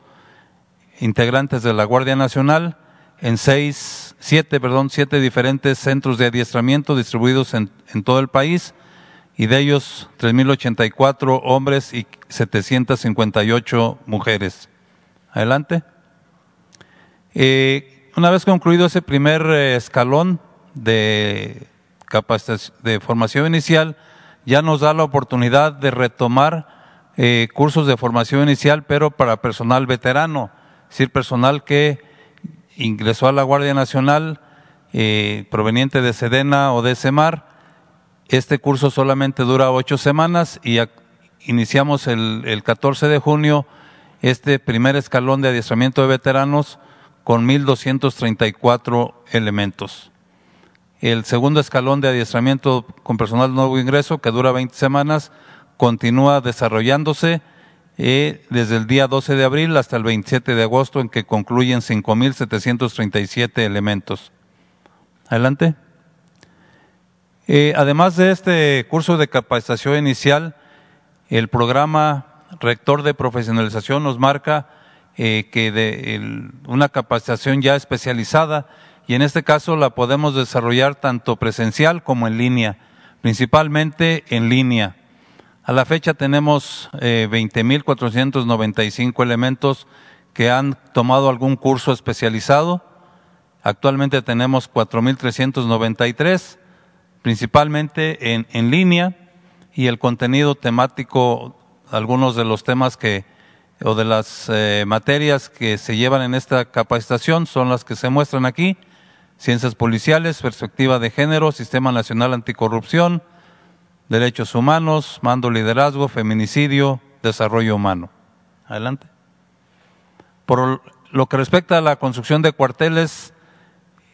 [SPEAKER 12] integrantes de la Guardia Nacional en seis, siete, perdón, siete diferentes centros de adiestramiento distribuidos en todo el país y de ellos 3.084 hombres y 758 mujeres. Adelante. Eh, una vez concluido ese primer eh, escalón de, de formación inicial, ya nos da la oportunidad de retomar eh, cursos de formación inicial, pero para personal veterano, es decir, personal que ingresó a la Guardia Nacional proveniente de Sedena o de Semar, este curso solamente dura ocho semanas y iniciamos el, el 14 de junio este primer escalón de adiestramiento de veteranos con 1.234 elementos. El segundo escalón de adiestramiento con personal nuevo ingreso, que dura 20 semanas, continúa desarrollándose eh, desde el día 12 de abril hasta el 27 de agosto, en que concluyen 5.737 elementos. Adelante. Eh, además de este curso de capacitación inicial, el programa rector de profesionalización nos marca eh, que de una capacitación ya especializada y en este caso la podemos desarrollar tanto presencial como en línea, principalmente en línea. A la fecha tenemos eh, 20.495 elementos que han tomado algún curso especializado. Actualmente tenemos 4.393 principalmente en, en línea y el contenido temático, algunos de los temas que o de las eh, materias que se llevan en esta capacitación son las que se muestran aquí, ciencias policiales, perspectiva de género, sistema nacional anticorrupción, derechos humanos, mando liderazgo, feminicidio, desarrollo humano. Adelante. Por lo que respecta a la construcción de cuarteles,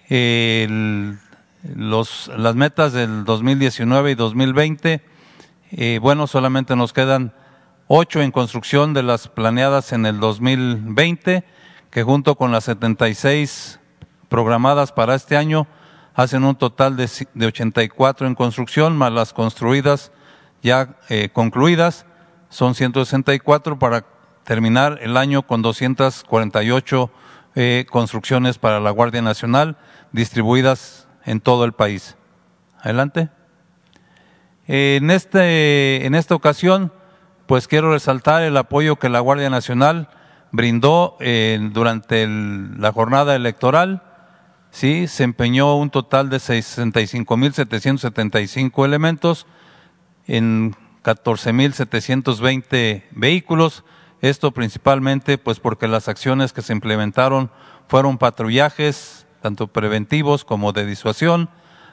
[SPEAKER 12] el los, las metas del 2019 y 2020, eh, bueno, solamente nos quedan ocho en construcción de las planeadas en el 2020, que junto con las 76 programadas para este año hacen un total de, de 84 en construcción, más las construidas ya eh, concluidas, son 164 para terminar el año con 248 eh, construcciones para la Guardia Nacional, distribuidas en todo el país. Adelante. En, este, en esta ocasión, pues quiero resaltar el apoyo que la Guardia Nacional brindó durante la jornada electoral, sí, se empeñó un total de 65.775 elementos en 14.720 vehículos. Esto principalmente pues porque las acciones que se implementaron fueron patrullajes, tanto preventivos como de disuasión,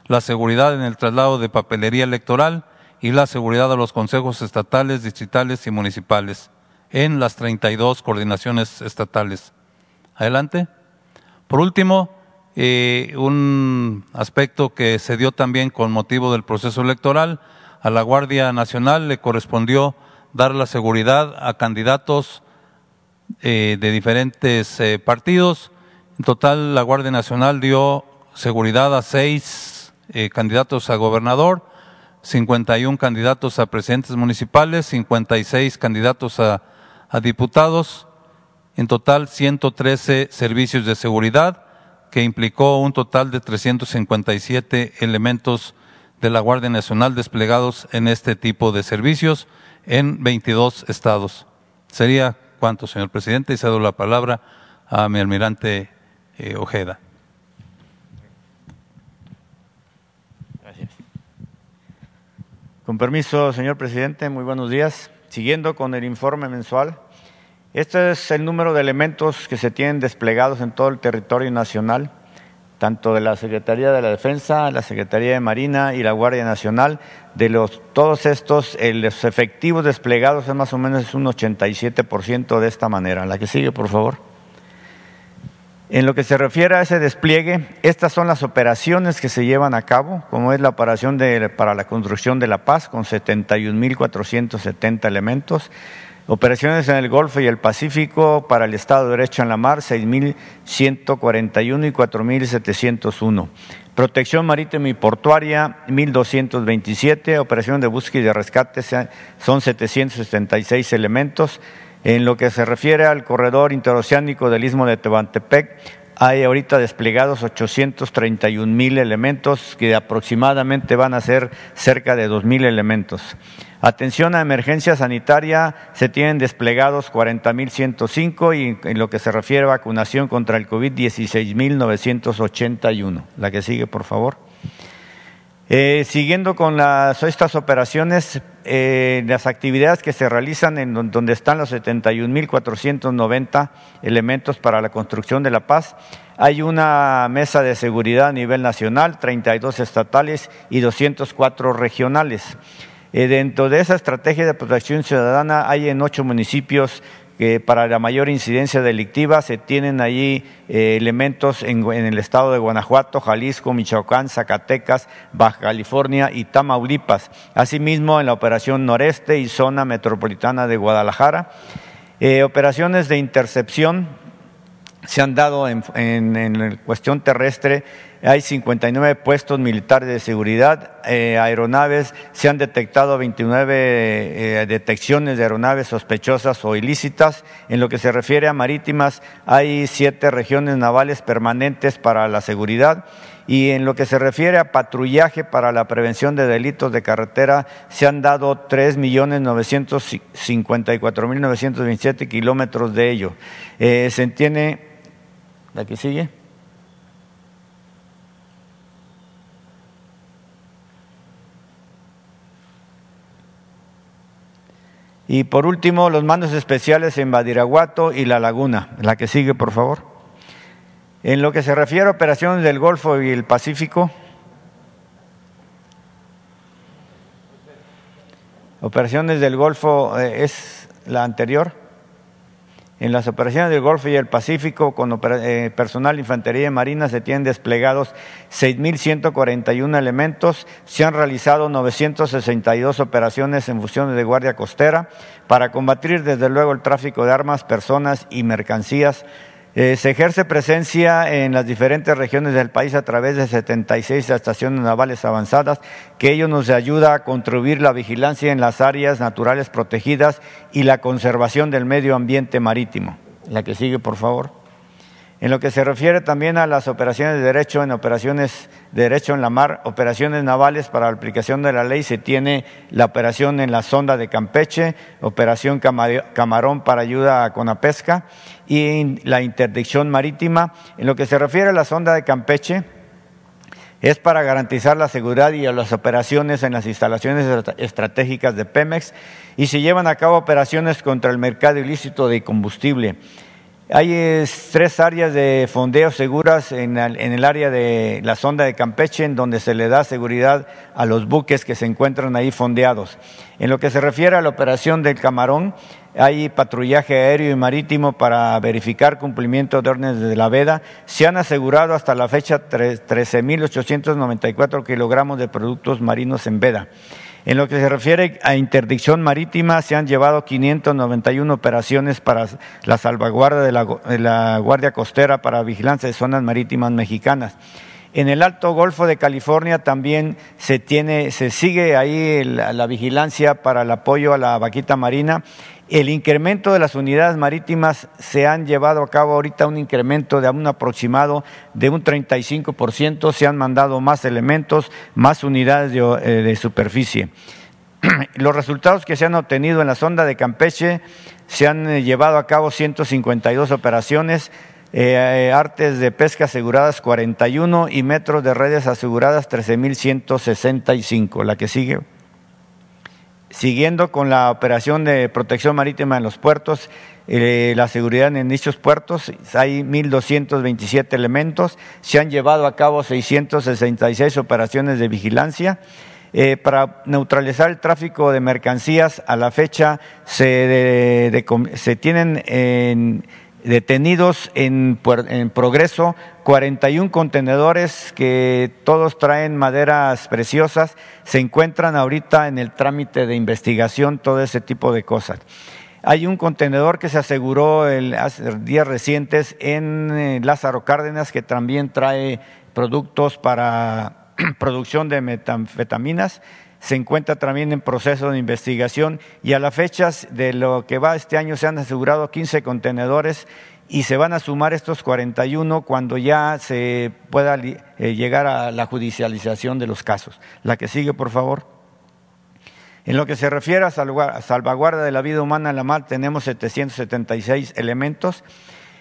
[SPEAKER 12] la seguridad en el traslado de papelería electoral y la seguridad de los consejos estatales, distritales y municipales en las 32 coordinaciones estatales. Adelante. Por último, eh, un aspecto que se dio también con motivo del proceso electoral, a la Guardia Nacional le correspondió dar la seguridad a candidatos eh, de diferentes eh, partidos. En total, la Guardia Nacional dio seguridad a seis candidatos a gobernador, 51 candidatos a presidentes municipales, 56 candidatos a a diputados, en total 113 servicios de seguridad, que implicó un total de 357 elementos de la Guardia Nacional desplegados en este tipo de servicios en 22 estados. Sería cuánto, señor presidente, y cedo la palabra a mi almirante eh, Ojeda.
[SPEAKER 13] Gracias. Con permiso, señor presidente, muy buenos días. Siguiendo con el informe mensual, este es el número de elementos que se tienen desplegados en todo el territorio nacional, tanto de la Secretaría de la Defensa, la Secretaría de Marina y la Guardia Nacional. De los, todos estos, los efectivos desplegados es más o menos un 87% de esta manera. La que sigue, por favor. En lo que se refiere a ese despliegue, estas son las operaciones que se llevan a cabo, como es la operación para la construcción de la paz con 71.470 elementos, operaciones en el Golfo y el Pacífico para el Estado de Derecho en la Mar 6.141 y 4.701. Protección marítima y portuaria 1.227, operación de búsqueda y de rescate son 776 elementos, en lo que se refiere al corredor interoceánico del Istmo de Tehuantepec, hay ahorita desplegados 831 mil elementos, que aproximadamente van a ser cerca de 2 mil elementos. Atención a emergencia sanitaria, se tienen desplegados 40.105 y en lo que se refiere a vacunación contra el COVID, 16.981. La que sigue, por favor. Eh, siguiendo con estas operaciones, eh, las actividades que se realizan en donde están los 71.490 elementos para la construcción de la paz, hay una mesa de seguridad a nivel nacional, 32 estatales y 204 regionales. Eh, dentro de esa estrategia de protección ciudadana hay en ocho municipios que para la mayor incidencia delictiva se tienen allí eh, elementos en, el estado de Guanajuato, Jalisco, Michoacán, Zacatecas, Baja California y Tamaulipas. Asimismo, en la operación noreste y zona metropolitana de Guadalajara. Eh, operaciones de intercepción se han dado en, en, cuestión terrestre, hay 59 puestos militares de seguridad, eh, aeronaves, se han detectado 29 eh, detecciones de aeronaves sospechosas o ilícitas. En lo que se refiere a marítimas, hay siete regiones navales permanentes para la seguridad. Y en lo que se refiere a patrullaje para la prevención de delitos de carretera, se han dado 3.954.927 kilómetros de ello. Eh, se entiende la que sigue. Y por último, los mandos especiales en Badiraguato y La Laguna. La que sigue, por favor. En lo que se refiere a operaciones del Golfo y el Pacífico, operaciones del Golfo eh, es la anterior. En las operaciones del Golfo y el Pacífico, con eh, personal de infantería y marina, se tienen desplegados 6.141 elementos. Se han realizado 962 operaciones en funciones de guardia costera para combatir, desde luego, el tráfico de armas, personas y mercancías eh, se ejerce presencia en las diferentes regiones del país a través de 76 estaciones navales avanzadas, que ello nos ayuda a contribuir la vigilancia en las áreas naturales protegidas y la conservación del medio ambiente marítimo. La que sigue, por favor. En lo que se refiere también a las operaciones de derecho en operaciones de derecho en la mar, operaciones navales para la aplicación de la ley, se tiene la operación en la sonda de Campeche, operación Camarón para ayuda con la pesca y la interdicción marítima. En lo que se refiere a la sonda de Campeche, es para garantizar la seguridad y las operaciones en las instalaciones estratégicas de Pemex y se llevan a cabo operaciones contra el mercado ilícito de combustible. Hay tres áreas de fondeo seguras en el, área de la sonda de Campeche, en donde se le da seguridad a los buques que se encuentran ahí fondeados. En lo que se refiere a la operación del Camarón, hay patrullaje aéreo y marítimo para verificar cumplimiento de órdenes de la veda. Se han asegurado hasta la fecha 13.894 kilogramos de productos marinos en veda. En lo que se refiere a interdicción marítima, se han llevado 591 operaciones para la salvaguarda de la, Guardia Costera para vigilancia de zonas marítimas mexicanas. En el Alto Golfo de California también se tiene, se sigue ahí la vigilancia para el apoyo a la vaquita marina el incremento de las unidades marítimas se han llevado a cabo ahorita un incremento de un aproximado de un 35%, se han mandado más elementos, más unidades de, eh, superficie. [clears throat] Los resultados que se han obtenido en la sonda de Campeche se han eh, llevado a cabo 152 operaciones, eh, artes de pesca aseguradas 41 y metros de redes aseguradas 13.165. La que sigue. Siguiendo con la operación de protección marítima en los puertos, eh, la seguridad en dichos puertos, hay 1.227 elementos, se han llevado a cabo 666 operaciones de vigilancia. Eh, para neutralizar el tráfico de mercancías, a la fecha se, se tienen en detenidos en, progreso 41 contenedores que todos traen maderas preciosas, se encuentran ahorita en el trámite de investigación, todo ese tipo de cosas. Hay un contenedor que se aseguró el, hace días recientes en eh, Lázaro Cárdenas que también trae productos para [clears throat] producción de metanfetaminas se encuentra también en proceso de investigación y a la fecha de lo que va este año se han asegurado 15 contenedores y se van a sumar estos 41 cuando ya se pueda eh, llegar a la judicialización de los casos. La que sigue, por favor. En lo que se refiere a salvaguarda de la vida humana en la mar, tenemos 776 elementos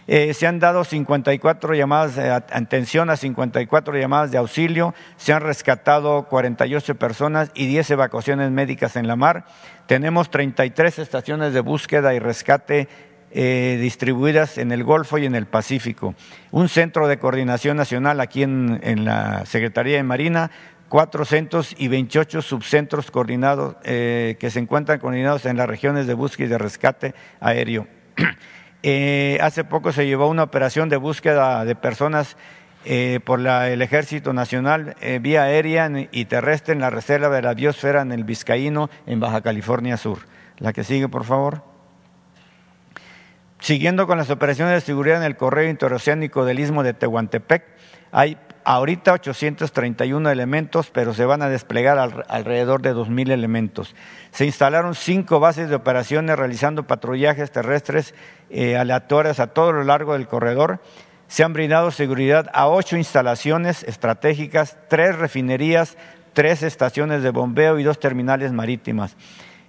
[SPEAKER 13] eh, se han dado 54 llamadas de atención a 54 llamadas de auxilio, se han rescatado 48 personas y 10 evacuaciones médicas en la mar. Tenemos 33 estaciones de búsqueda y rescate eh, distribuidas en el Golfo y en el Pacífico. Un centro de coordinación nacional aquí en, la Secretaría de Marina, cuatro centros y 28 subcentros coordinados eh, que se encuentran coordinados en las regiones de búsqueda y de rescate aéreo. [clears throat] Eh, hace poco se llevó una operación de búsqueda de personas eh, por el Ejército Nacional eh, vía aérea y terrestre en la Reserva de la Biosfera en el Vizcaíno, en Baja California Sur. La que sigue, por favor. Siguiendo con las operaciones de seguridad en el correo interoceánico del Istmo de Tehuantepec, hay ahorita 831 elementos, pero se van a desplegar alrededor de 2.000 elementos. Se instalaron cinco bases de operaciones realizando patrullajes terrestres eh, aleatorias a todo lo largo del corredor. Se han brindado seguridad a ocho instalaciones estratégicas, tres refinerías, tres estaciones de bombeo y dos terminales marítimas.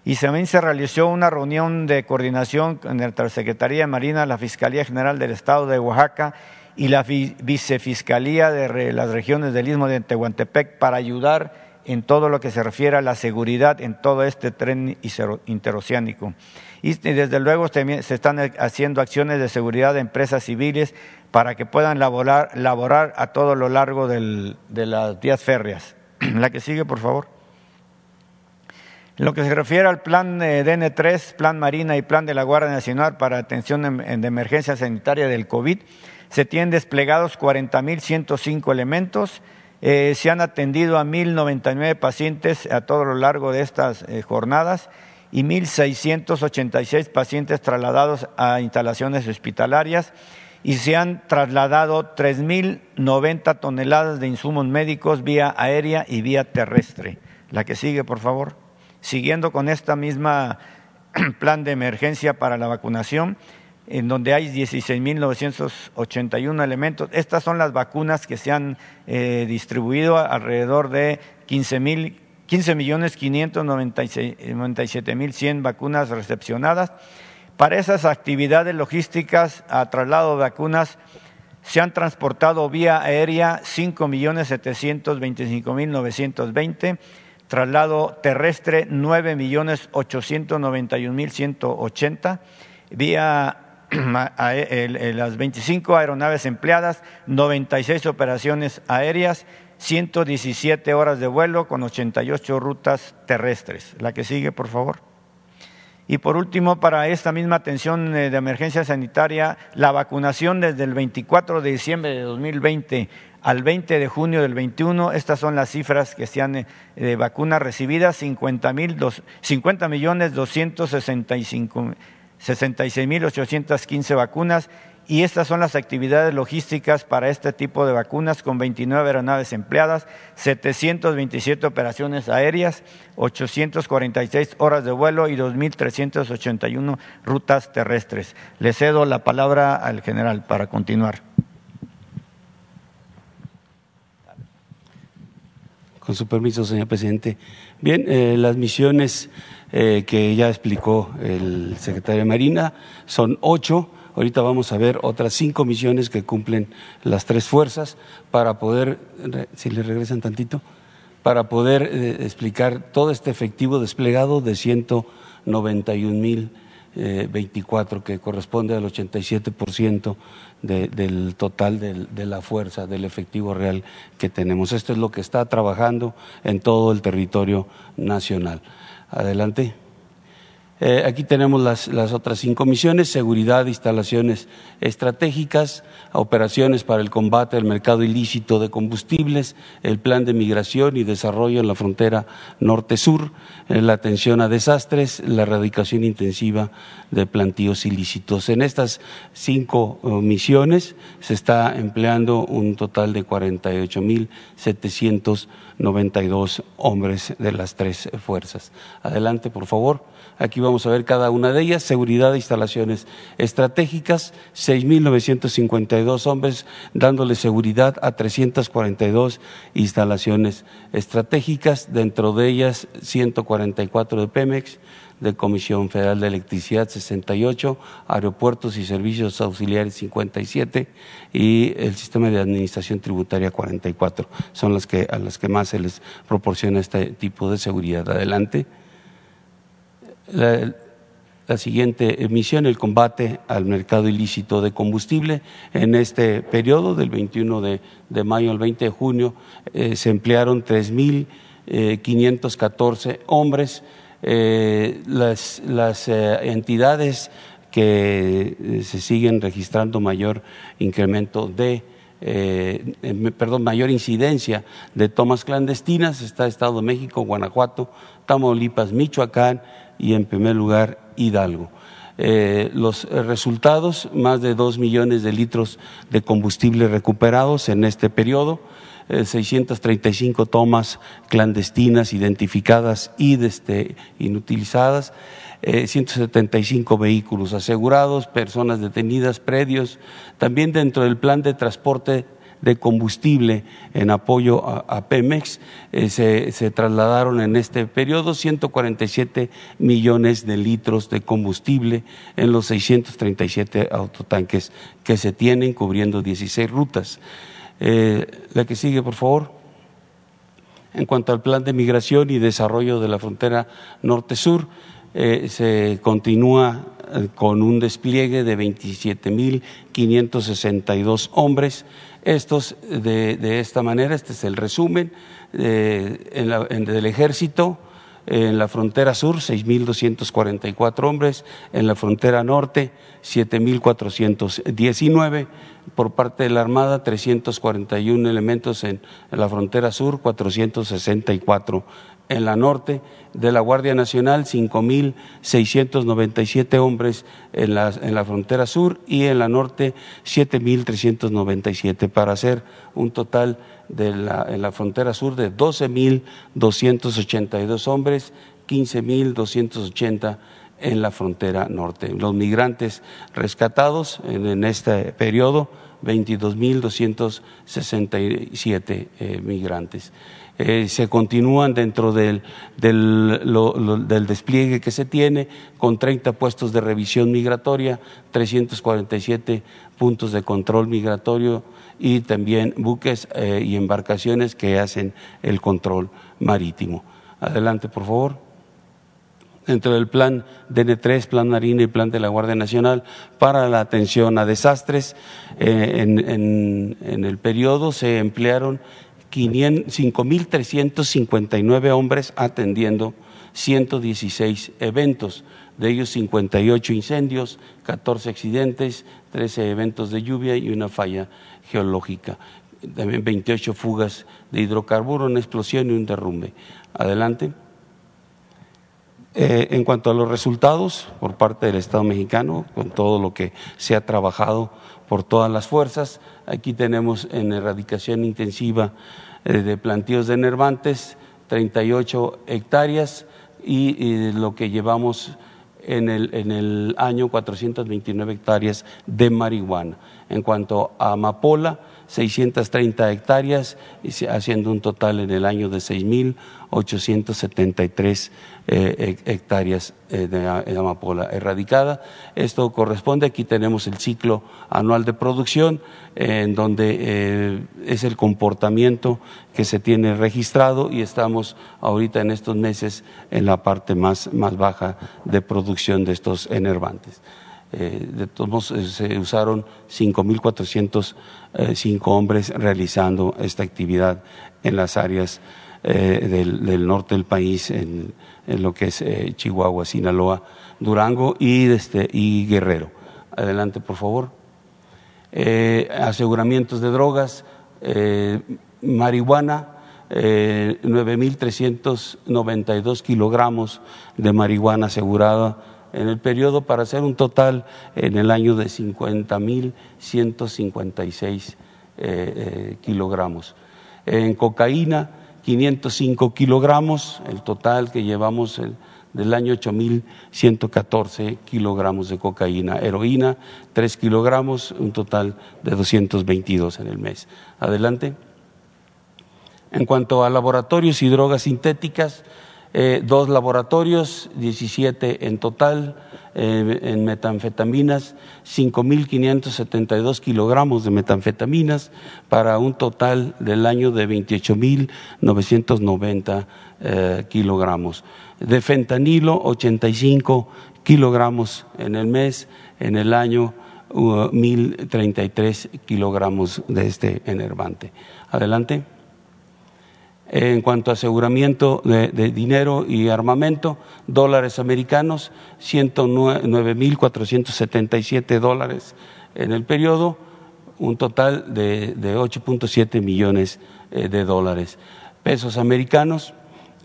[SPEAKER 13] Y también se realizó una reunión de coordinación con la Secretaría de Marina, la Fiscalía General del Estado de Oaxaca y la Vicefiscalía de las regiones del Istmo de Tehuantepec para ayudar en todo lo que se refiere a la seguridad en todo este tren interoceánico. Y desde luego se están haciendo acciones de seguridad de empresas civiles para que puedan laborar, a todo lo largo de las vías férreas. [clears throat] La que sigue, por favor. Lo que se refiere al plan eh, DN3, plan Marina y plan de la Guardia Nacional para atención de emergencia sanitaria del COVID, se tienen desplegados 40.105 elementos, eh, se han atendido a 1.099 pacientes a todo lo largo de estas eh, jornadas y 1.686 pacientes trasladados a instalaciones hospitalarias. Y se han trasladado 3.090 toneladas de insumos médicos vía aérea y vía terrestre. La que sigue, por favor. Siguiendo con esta misma [clears throat] plan de emergencia para la vacunación, en donde hay 16.981 elementos. Estas son las vacunas que se han eh, distribuido alrededor de 15 mil 15 millones 597 mil 100 vacunas recepcionadas. Para esas actividades logísticas a traslado de vacunas se han transportado vía aérea 5 millones 725 mil 920, traslado terrestre 9 millones 891 mil 180, vía [clears throat] las 25 aeronaves empleadas, 96 operaciones aéreas 117 horas de vuelo con 88 rutas terrestres. La que sigue, por favor. Y por último, para esta misma atención eh, de emergencia sanitaria, la vacunación desde el 24 de diciembre de 2020 al 20 de junio del 21, estas son las cifras que se han eh, de vacunas recibidas, 50, mil 50 millones 265 66 mil 815 vacunas y estas son las actividades logísticas para este tipo de vacunas con 29 aeronaves empleadas, 727 operaciones aéreas, 846 horas de vuelo y 2.381 rutas terrestres. Le cedo la palabra al general para continuar.
[SPEAKER 14] Con su permiso, señor presidente. Bien, eh, las misiones eh, que ya explicó el secretario de Marina son ocho Ahorita vamos a ver otras cinco misiones que cumplen las tres fuerzas para poder, si le regresan tantito, para poder eh, explicar todo este efectivo desplegado de 191 mil eh, 24, que corresponde al 87% de, del total de la fuerza, del efectivo real que tenemos. Esto es lo que está trabajando en todo el territorio nacional. Adelante. Eh, aquí tenemos las, las, otras cinco misiones, seguridad, instalaciones estratégicas, operaciones para el combate del mercado ilícito de combustibles, el plan de migración y desarrollo en la frontera norte-sur, eh, la atención a desastres, la erradicación intensiva de plantíos ilícitos. En estas cinco uh, misiones se está empleando un total de 48.792 hombres de las tres fuerzas. Adelante, por favor. Aquí vamos a ver cada una de ellas. Seguridad de instalaciones estratégicas, 6.952 hombres dándole seguridad a 342 instalaciones estratégicas, dentro de ellas 144 de Pemex, de Comisión Federal de Electricidad 68, Aeropuertos y Servicios Auxiliares 57 y el Sistema de Administración Tributaria 44. Son las que, a las que más se les proporciona este tipo de seguridad. Adelante la, siguiente misión, el combate al mercado ilícito de combustible. En este periodo, del 21 de, mayo al 20 de junio, eh, se emplearon 3.514 eh, hombres. Eh, las, las entidades que se siguen registrando mayor incremento de perdón, mayor incidencia de tomas clandestinas está Estado de México, Guanajuato, Tamaulipas, Michoacán y en primer lugar Hidalgo. Eh, los resultados, más de dos millones de litros de combustible recuperados en este periodo, 635 eh, tomas clandestinas identificadas y desde, inutilizadas, 175 eh, vehículos asegurados, personas detenidas, predios, también dentro del plan de transporte de combustible en apoyo a, Pemex. Eh, se, trasladaron en este periodo 147 millones de litros de combustible en los 637 autotanques que se tienen cubriendo 16 rutas. Eh, la que sigue, por favor. En cuanto al plan de migración y desarrollo de la frontera norte-sur, eh, se continúa con un despliegue de 27.562 hombres estos de, esta manera, este es el resumen eh, del ejército. En la frontera sur, 6.244 hombres. En la frontera norte, 7.419. Por parte de la Armada, 341 elementos en, la frontera sur, 464 en la norte, de la Guardia Nacional 5.697 hombres en la, en la frontera sur y en la norte 7.397 para hacer un total de la, en la frontera sur de 12.282 hombres, 15.280 en la frontera norte. Los migrantes rescatados en, este periodo, 22.267 eh, migrantes. Eh, se continúan dentro del, del, despliegue que se tiene con 30 puestos de revisión migratoria, 347 puntos de control migratorio y también buques eh, y embarcaciones que hacen el control marítimo. Adelante, por favor dentro del plan DN3, plan Marina y plan de la Guardia Nacional para la atención a desastres. Eh, en, el periodo se emplearon 5.359 hombres atendiendo 116 eventos, de ellos 58 incendios, 14 accidentes, 13 eventos de lluvia y una falla geológica. También 28 fugas de hidrocarburo, una explosión y un derrumbe. Adelante. Eh, en cuanto a los resultados por parte del Estado mexicano, con todo lo que se ha trabajado por todas las fuerzas, aquí tenemos en erradicación intensiva eh, de plantíos de nervantes 38 hectáreas y, lo que llevamos en el, en el año 429 hectáreas de marihuana. En cuanto a amapola, 630 hectáreas, haciendo un total en el año de 6.873 eh, hectáreas eh, de, amapola erradicada. Esto corresponde, aquí tenemos el ciclo anual de producción, en donde eh, es el comportamiento que se tiene registrado y estamos ahorita en estos meses en la parte más, más baja de producción de estos enervantes. Eh, de todos modos, eh, se usaron 5.405 hombres realizando esta actividad en las áreas eh, del, norte del país, en, lo que es Chihuahua, Sinaloa, Durango y, este, y Guerrero. Adelante, por favor. aseguramientos de drogas, marihuana, 9.392 kilogramos de marihuana asegurada en el periodo para hacer un total en el año de 50.156 eh, eh, kilogramos. En cocaína, 505 kilogramos, el total que llevamos del año 8.114 kilogramos de cocaína. Heroína, 3 kilogramos, un total de 222 en el mes. Adelante. En cuanto a laboratorios y drogas sintéticas, eh, dos laboratorios, 17 en total, eh, en metanfetaminas, 5.572 kilogramos de metanfetaminas para un total del año de 28.990 eh, kilogramos. De fentanilo, 85 kilogramos en el mes, en el año 1.033 kilogramos de este enervante. Adelante. En cuanto a aseguramiento de, dinero y armamento, dólares americanos, 109.477 dólares en el periodo, un total de, 8.7 millones eh, de dólares. Pesos americanos,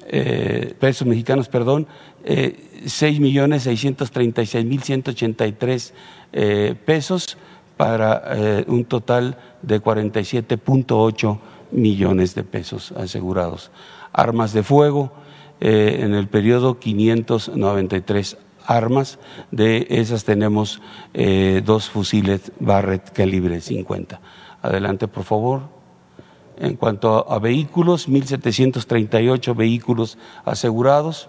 [SPEAKER 14] eh, pesos mexicanos, perdón, eh, 6.636.183 eh, pesos para un total de 47.8 millones de pesos asegurados. Armas de fuego, eh, en el periodo 593 armas, de esas tenemos eh, dos fusiles Barrett calibre 50. Adelante, por favor. En cuanto a, vehículos, 1.738 vehículos asegurados,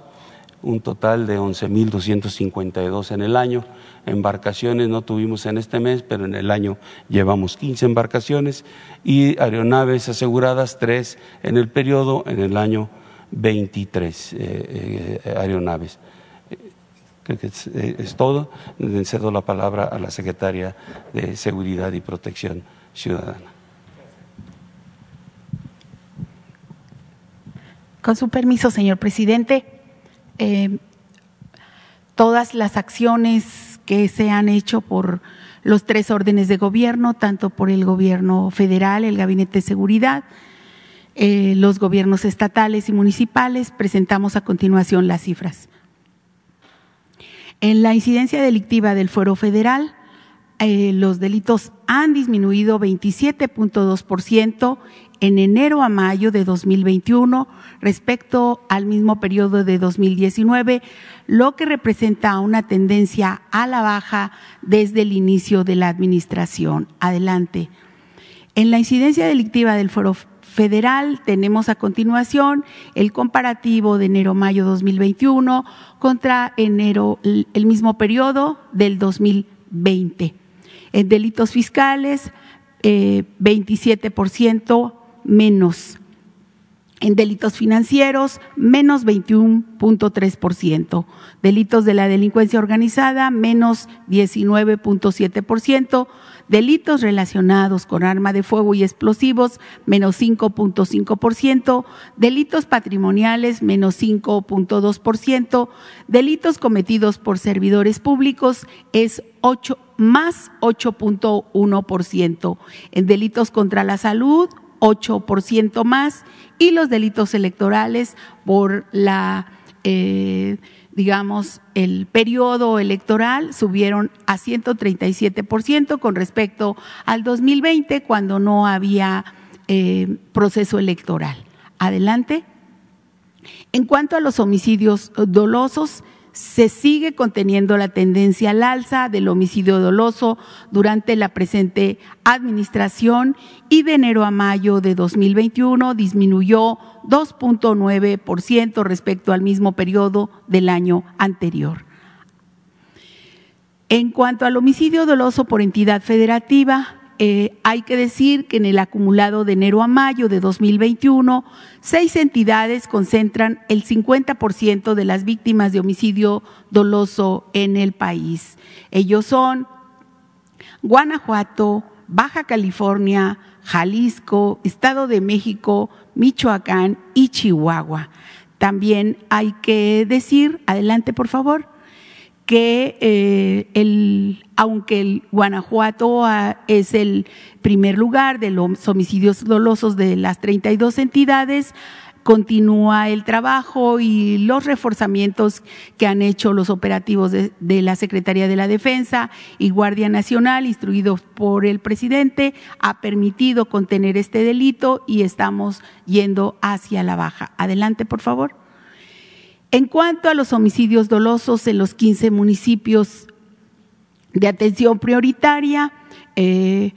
[SPEAKER 14] un total de 11.252 en el año. Embarcaciones no tuvimos en este mes, pero en el año llevamos 15 embarcaciones y aeronaves aseguradas, tres en el periodo, en el año 23 eh, eh, aeronaves. Creo que es, eh, es, todo. Le cedo la palabra a la secretaria de Seguridad y Protección Ciudadana.
[SPEAKER 11] Con su permiso, señor presidente, eh, todas las acciones que se han hecho por los tres órdenes de gobierno, tanto por el gobierno federal, el Gabinete de Seguridad, eh, los gobiernos estatales y municipales. Presentamos a continuación las cifras. En la incidencia delictiva del fuero federal, eh, los delitos han disminuido 27.2%, en enero a mayo de 2021 respecto al mismo periodo de 2019, lo que representa una tendencia a la baja desde el inicio de la administración. Adelante. En la incidencia delictiva del Foro Federal tenemos a continuación el comparativo de enero-mayo 2021 contra enero, el mismo periodo del 2020. En delitos fiscales, eh, 27% menos. En delitos financieros, menos 21.3%. Delitos de la delincuencia organizada, menos 19.7%. Delitos relacionados con arma de fuego y explosivos, menos 5.5%. Delitos patrimoniales, menos 5.2%. Delitos cometidos por servidores públicos es 8, más 8.1%. En delitos contra la salud, 8% más. Y los delitos electorales por la, eh, digamos, el periodo electoral subieron a 137% con respecto al 2020 cuando no había eh, proceso electoral. Adelante. En cuanto a los homicidios dolosos, se sigue conteniendo la tendencia al alza del homicidio doloso durante la presente administración y de enero a mayo de 2021 disminuyó 2.9% respecto al mismo periodo del año anterior. En cuanto al homicidio doloso por entidad federativa, eh, hay que decir que en el acumulado de enero a mayo de 2021, seis entidades concentran el 50% de las víctimas de homicidio doloso en el país. Ellos son Guanajuato, Baja California, Jalisco, Estado de México, Michoacán y Chihuahua. También hay que decir, adelante por favor, que eh, el, aunque el Guanajuato ah, es el primer lugar de los homicidios dolosos de las 32 entidades, continúa el trabajo y los reforzamientos que han hecho los operativos de, de, la Secretaría de la Defensa y Guardia Nacional, instruidos por el presidente, ha permitido contener este delito y estamos yendo hacia la baja. Adelante, por favor. En cuanto a los homicidios dolosos en los 15 municipios de atención prioritaria, eh,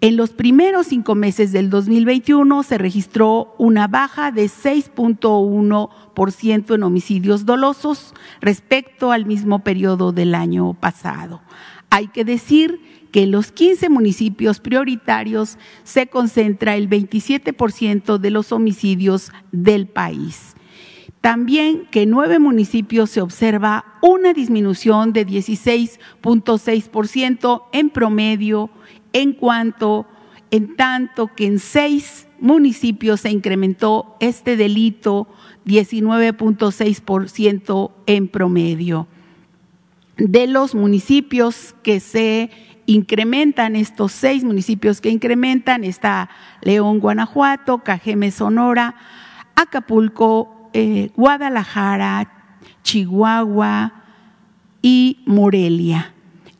[SPEAKER 11] en los primeros cinco meses del 2021 se registró una baja de 6.1% en homicidios dolosos respecto al mismo periodo del año pasado. Hay que decir que en los 15 municipios prioritarios se concentra el 27% de los homicidios del país. También que en nueve municipios se observa una disminución de 16.6% en promedio en cuanto, en tanto que en seis municipios se incrementó este delito 19.6% en promedio. De los municipios que se incrementan, estos seis municipios que incrementan, está León, Guanajuato, Cajeme, Sonora, Acapulco, eh, Guadalajara, Chihuahua y Morelia.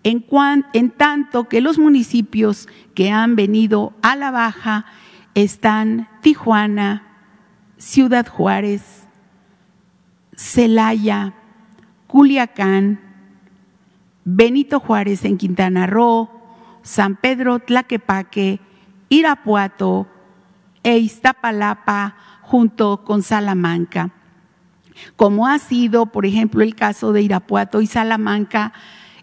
[SPEAKER 11] En, en tanto que los municipios que han venido a la baja están Tijuana, Ciudad Juárez, Celaya, Culiacán, Benito Juárez en Quintana Roo, San Pedro Tlaquepaque, Irapuato e Iztapalapa junto con Salamanca. Como ha sido, por ejemplo, el caso de Irapuato y Salamanca,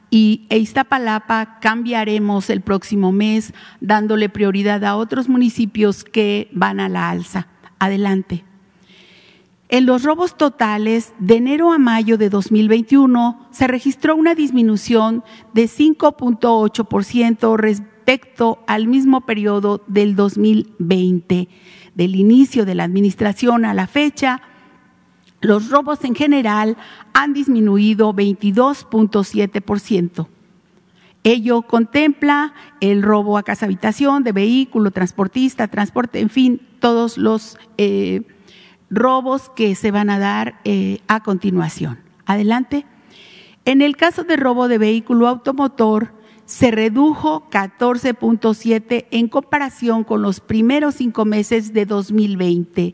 [SPEAKER 11] y e Iztapalapa cambiaremos el próximo mes dándole prioridad a otros municipios que van a la alza. Adelante. En los robos totales, de enero a mayo de 2021, se registró una disminución de 5.8% respecto al mismo periodo del 2020 del inicio de la administración a la fecha, los robos en general han disminuido 22.7%. Ello contempla el robo a casa habitación, de vehículo, transportista, transporte, en fin, todos los eh, robos que se van a dar eh, a continuación. Adelante. En el caso de robo de vehículo automotor, se redujo 14.7 en comparación con los primeros cinco meses de 2020.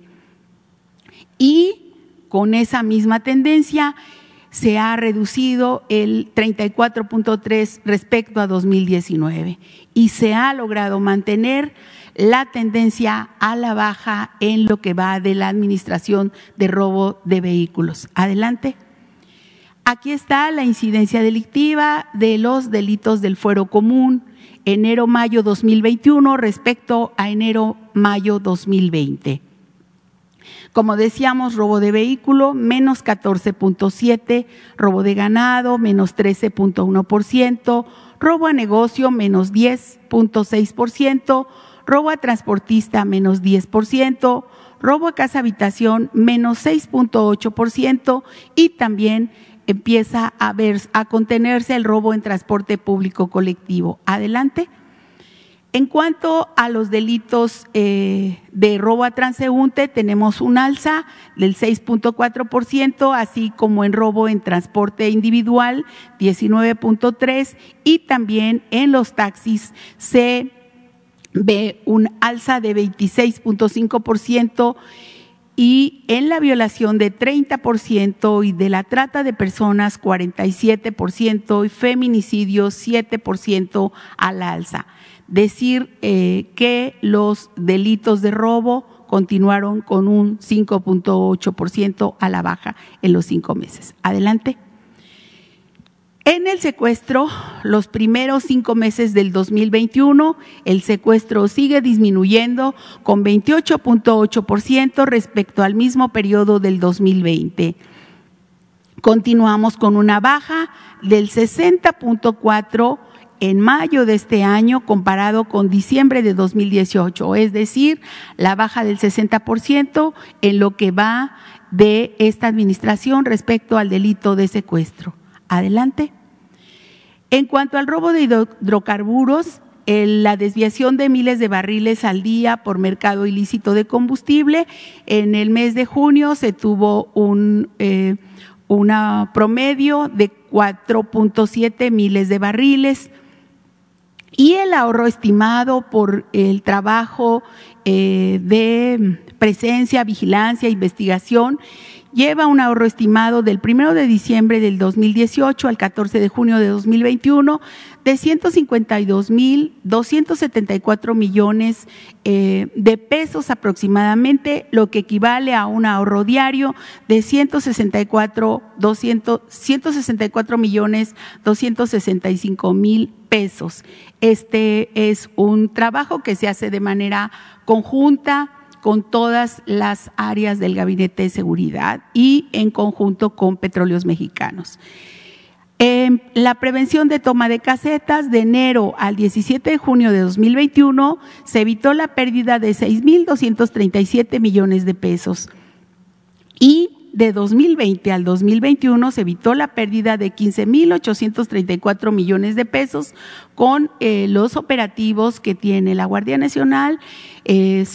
[SPEAKER 11] Y con esa misma tendencia se ha reducido el 34.3 respecto a 2019 y se ha logrado mantener la tendencia a la baja en lo que va de la administración de robo de vehículos. Adelante. Aquí está la incidencia delictiva de los delitos del fuero común enero-mayo 2021 respecto a enero-mayo 2020. Como decíamos, robo de vehículo menos 14.7, robo de ganado menos 13.1%, robo a negocio menos 10.6%, robo a transportista menos 10%, robo a casa habitación menos 6.8% y también empieza a ver a contenerse el robo en transporte público colectivo. Adelante. En cuanto a los delitos eh, de robo a transeúnte, tenemos un alza del 6.4%, así como en robo en transporte individual, 19.3%, y también en los taxis se ve un alza de 26.5% y en la violación de 30% y de la trata de personas 47% y feminicidio 7% al alza decir eh, que los delitos de robo continuaron con un 5.8% a la baja en los cinco meses. Adelante. En el secuestro, los primeros cinco meses del 2021, el secuestro sigue disminuyendo con 28.8% respecto al mismo periodo del 2020. Continuamos con una baja del 60.4% en mayo de este año comparado con diciembre de 2018, es decir, la baja del 60% en lo que va de esta administración respecto al delito de secuestro. Adelante. En cuanto al robo de hidrocarburos, la desviación de miles de barriles al día por mercado ilícito de combustible, en el mes de junio se tuvo un eh, promedio de 4.7 miles de barriles. Y el ahorro estimado por el trabajo eh, de presencia, vigilancia, investigación lleva un ahorro estimado del 1 de diciembre del 2018 al 14 de junio de 2021 de 152 mil 274 millones eh, de pesos aproximadamente, lo que equivale a un ahorro diario de 164, 200, 164 millones 265 mil pesos. Este es un trabajo que se hace de manera conjunta con todas las áreas del Gabinete de Seguridad y en conjunto con Petróleos Mexicanos. En la prevención de toma de casetas de enero al 17 de junio de 2021 se evitó la pérdida de 6.237 millones de pesos y de 2020 al 2021 se evitó la pérdida de 15.834 millones de pesos con eh, los operativos que tiene la Guardia Nacional eh,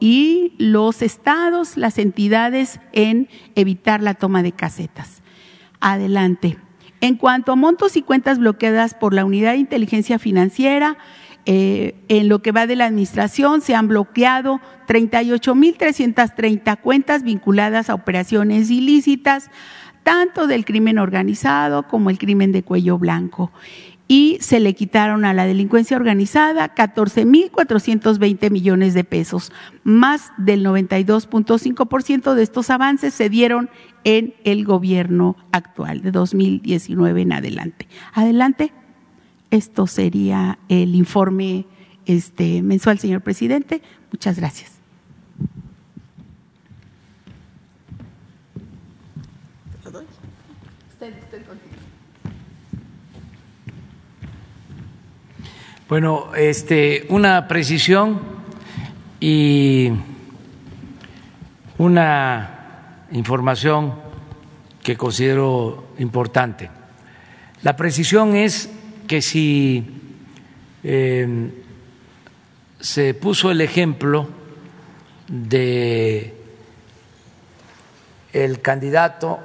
[SPEAKER 11] y los estados, las entidades en evitar la toma de casetas. Adelante. En cuanto a montos y cuentas bloqueadas por la Unidad de Inteligencia Financiera, eh, en lo que va de la administración se han bloqueado 38.330 cuentas vinculadas a operaciones ilícitas, tanto del crimen organizado como el crimen de cuello blanco. Y se le quitaron a la delincuencia organizada 14.420 millones de pesos. Más del 92.5% de estos avances se dieron en el gobierno actual, de 2019 en adelante. Adelante. Esto sería el informe este, mensual, señor presidente. Muchas gracias.
[SPEAKER 1] Bueno, este, una precisión y una información que considero importante. La precisión es que si eh, se puso el ejemplo de el candidato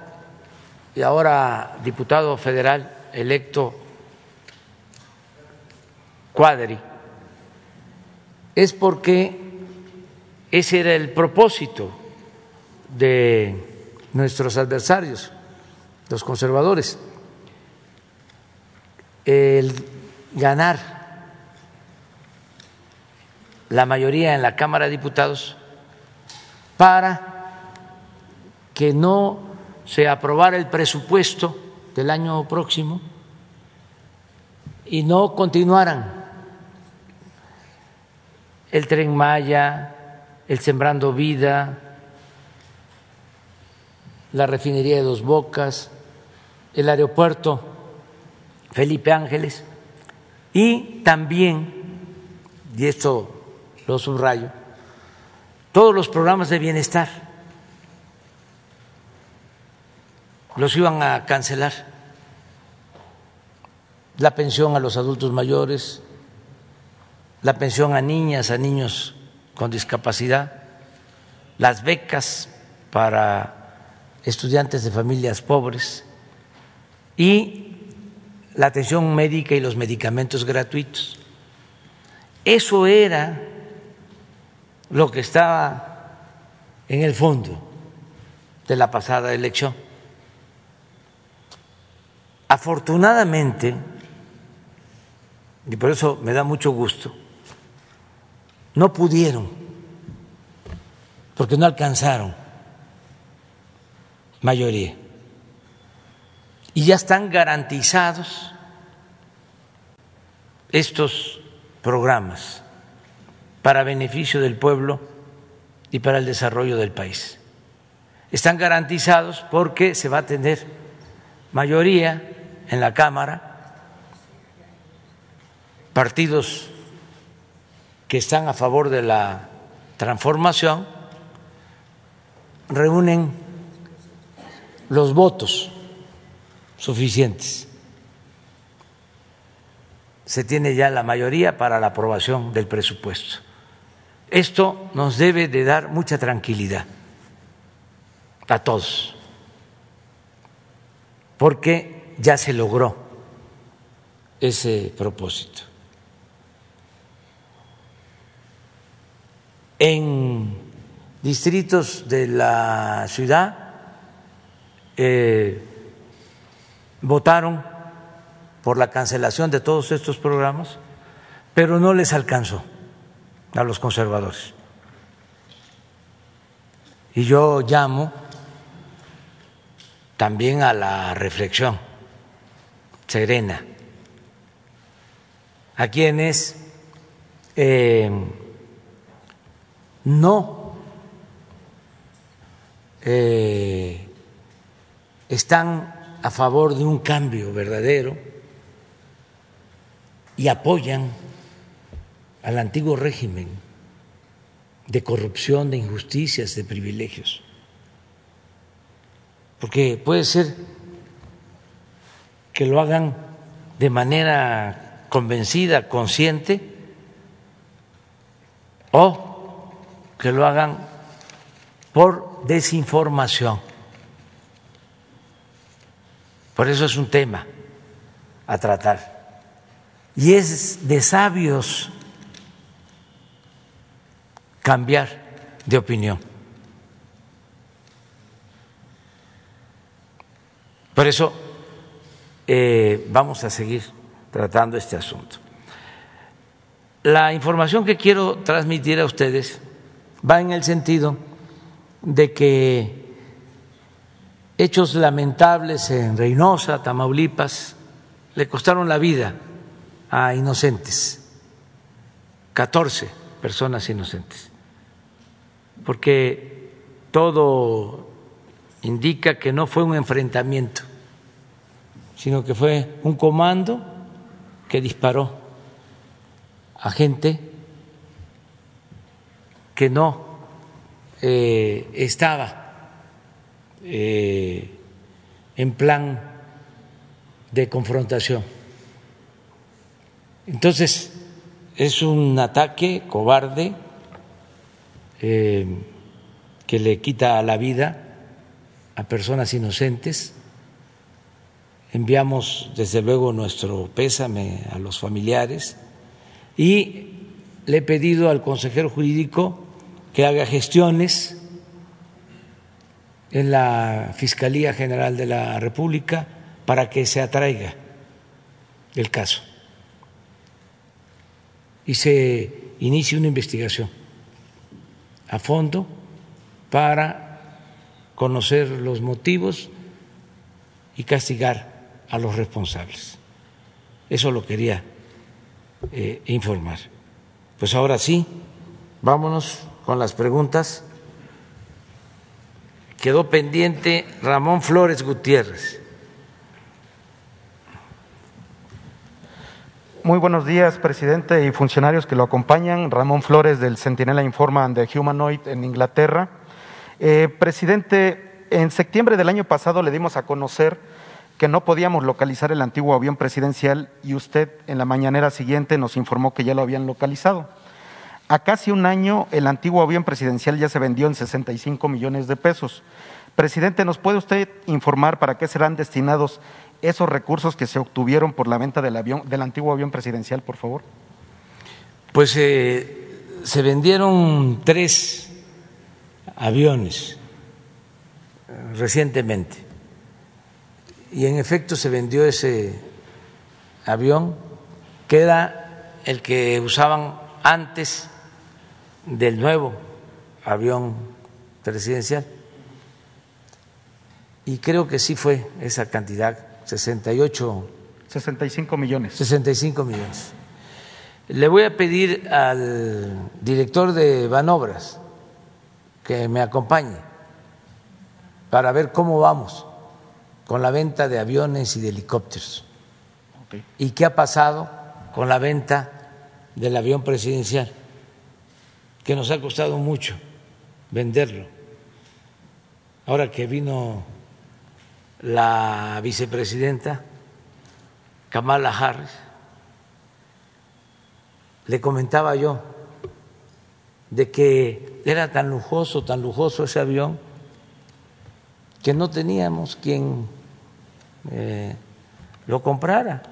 [SPEAKER 1] y ahora diputado federal electo Cuadri, es porque ese era el propósito de nuestros adversarios, los conservadores, el ganar. La mayoría en la Cámara de Diputados para que no se aprobara el presupuesto del año próximo y no continuaran el tren Maya, el Sembrando Vida, la refinería de Dos Bocas, el aeropuerto Felipe Ángeles y también, y esto lo subrayo, todos los programas de bienestar los iban a cancelar. La pensión a los adultos mayores, la pensión a niñas, a niños con discapacidad, las becas para estudiantes de familias pobres y la atención médica y los medicamentos gratuitos. Eso era lo que estaba en el fondo de la pasada elección. Afortunadamente, y por eso me da mucho gusto, no pudieron, porque no alcanzaron mayoría. Y ya están garantizados estos programas para beneficio del pueblo y para el desarrollo del país. Están garantizados porque se va a tener mayoría en la Cámara, partidos que están a favor de la transformación reúnen los votos suficientes. Se tiene ya la mayoría para la aprobación del presupuesto. Esto nos debe de dar mucha tranquilidad a todos, porque ya se logró ese propósito. En distritos de la ciudad eh, votaron por la cancelación de todos estos programas, pero no les alcanzó a los conservadores. Y yo llamo también a la reflexión serena, a quienes eh, no eh, están a favor de un cambio verdadero y apoyan al antiguo régimen de corrupción, de injusticias, de privilegios. Porque puede ser que lo hagan de manera convencida, consciente, o que lo hagan por desinformación. Por eso es un tema a tratar. Y es de sabios cambiar de opinión. Por eso eh, vamos a seguir tratando este asunto. La información que quiero transmitir a ustedes va en el sentido de que hechos lamentables en Reynosa, Tamaulipas, le costaron la vida a inocentes, 14 personas inocentes porque todo indica que no fue un enfrentamiento, sino que fue un comando que disparó a gente que no eh, estaba eh, en plan de confrontación. Entonces, es un ataque cobarde eh, que le quita la vida a personas inocentes. Enviamos desde luego nuestro pésame a los familiares y le he pedido al consejero jurídico que haga gestiones en la Fiscalía General de la República para que se atraiga el caso y se inicie una investigación a fondo para conocer los motivos y castigar a los responsables. Eso lo quería eh, informar. Pues ahora sí, vámonos con las preguntas. Quedó pendiente Ramón Flores Gutiérrez.
[SPEAKER 15] Muy buenos días, presidente y funcionarios que lo acompañan. Ramón Flores del Centinela Informa de Humanoid en Inglaterra. Eh, presidente, en septiembre del año pasado le dimos a conocer que no podíamos localizar el antiguo avión presidencial y usted en la mañanera siguiente nos informó que ya lo habían localizado. A casi un año el antiguo avión presidencial ya se vendió en 65 millones de pesos. Presidente, ¿nos puede usted informar para qué serán destinados esos recursos que se obtuvieron por la venta del, avión, del antiguo avión presidencial, por favor?
[SPEAKER 1] Pues eh, se vendieron tres aviones eh, recientemente y en efecto se vendió ese avión que era el que usaban antes del nuevo avión presidencial. Y creo que sí fue esa cantidad, 68.
[SPEAKER 15] 65 millones.
[SPEAKER 1] 65 millones. Le voy a pedir al director de Banobras que me acompañe para ver cómo vamos con la venta de aviones y de helicópteros. ¿Y qué ha pasado con la venta del avión presidencial? Que nos ha costado mucho venderlo. Ahora que vino la vicepresidenta Kamala Harris, le comentaba yo de que era tan lujoso, tan lujoso ese avión, que no teníamos quien eh, lo comprara.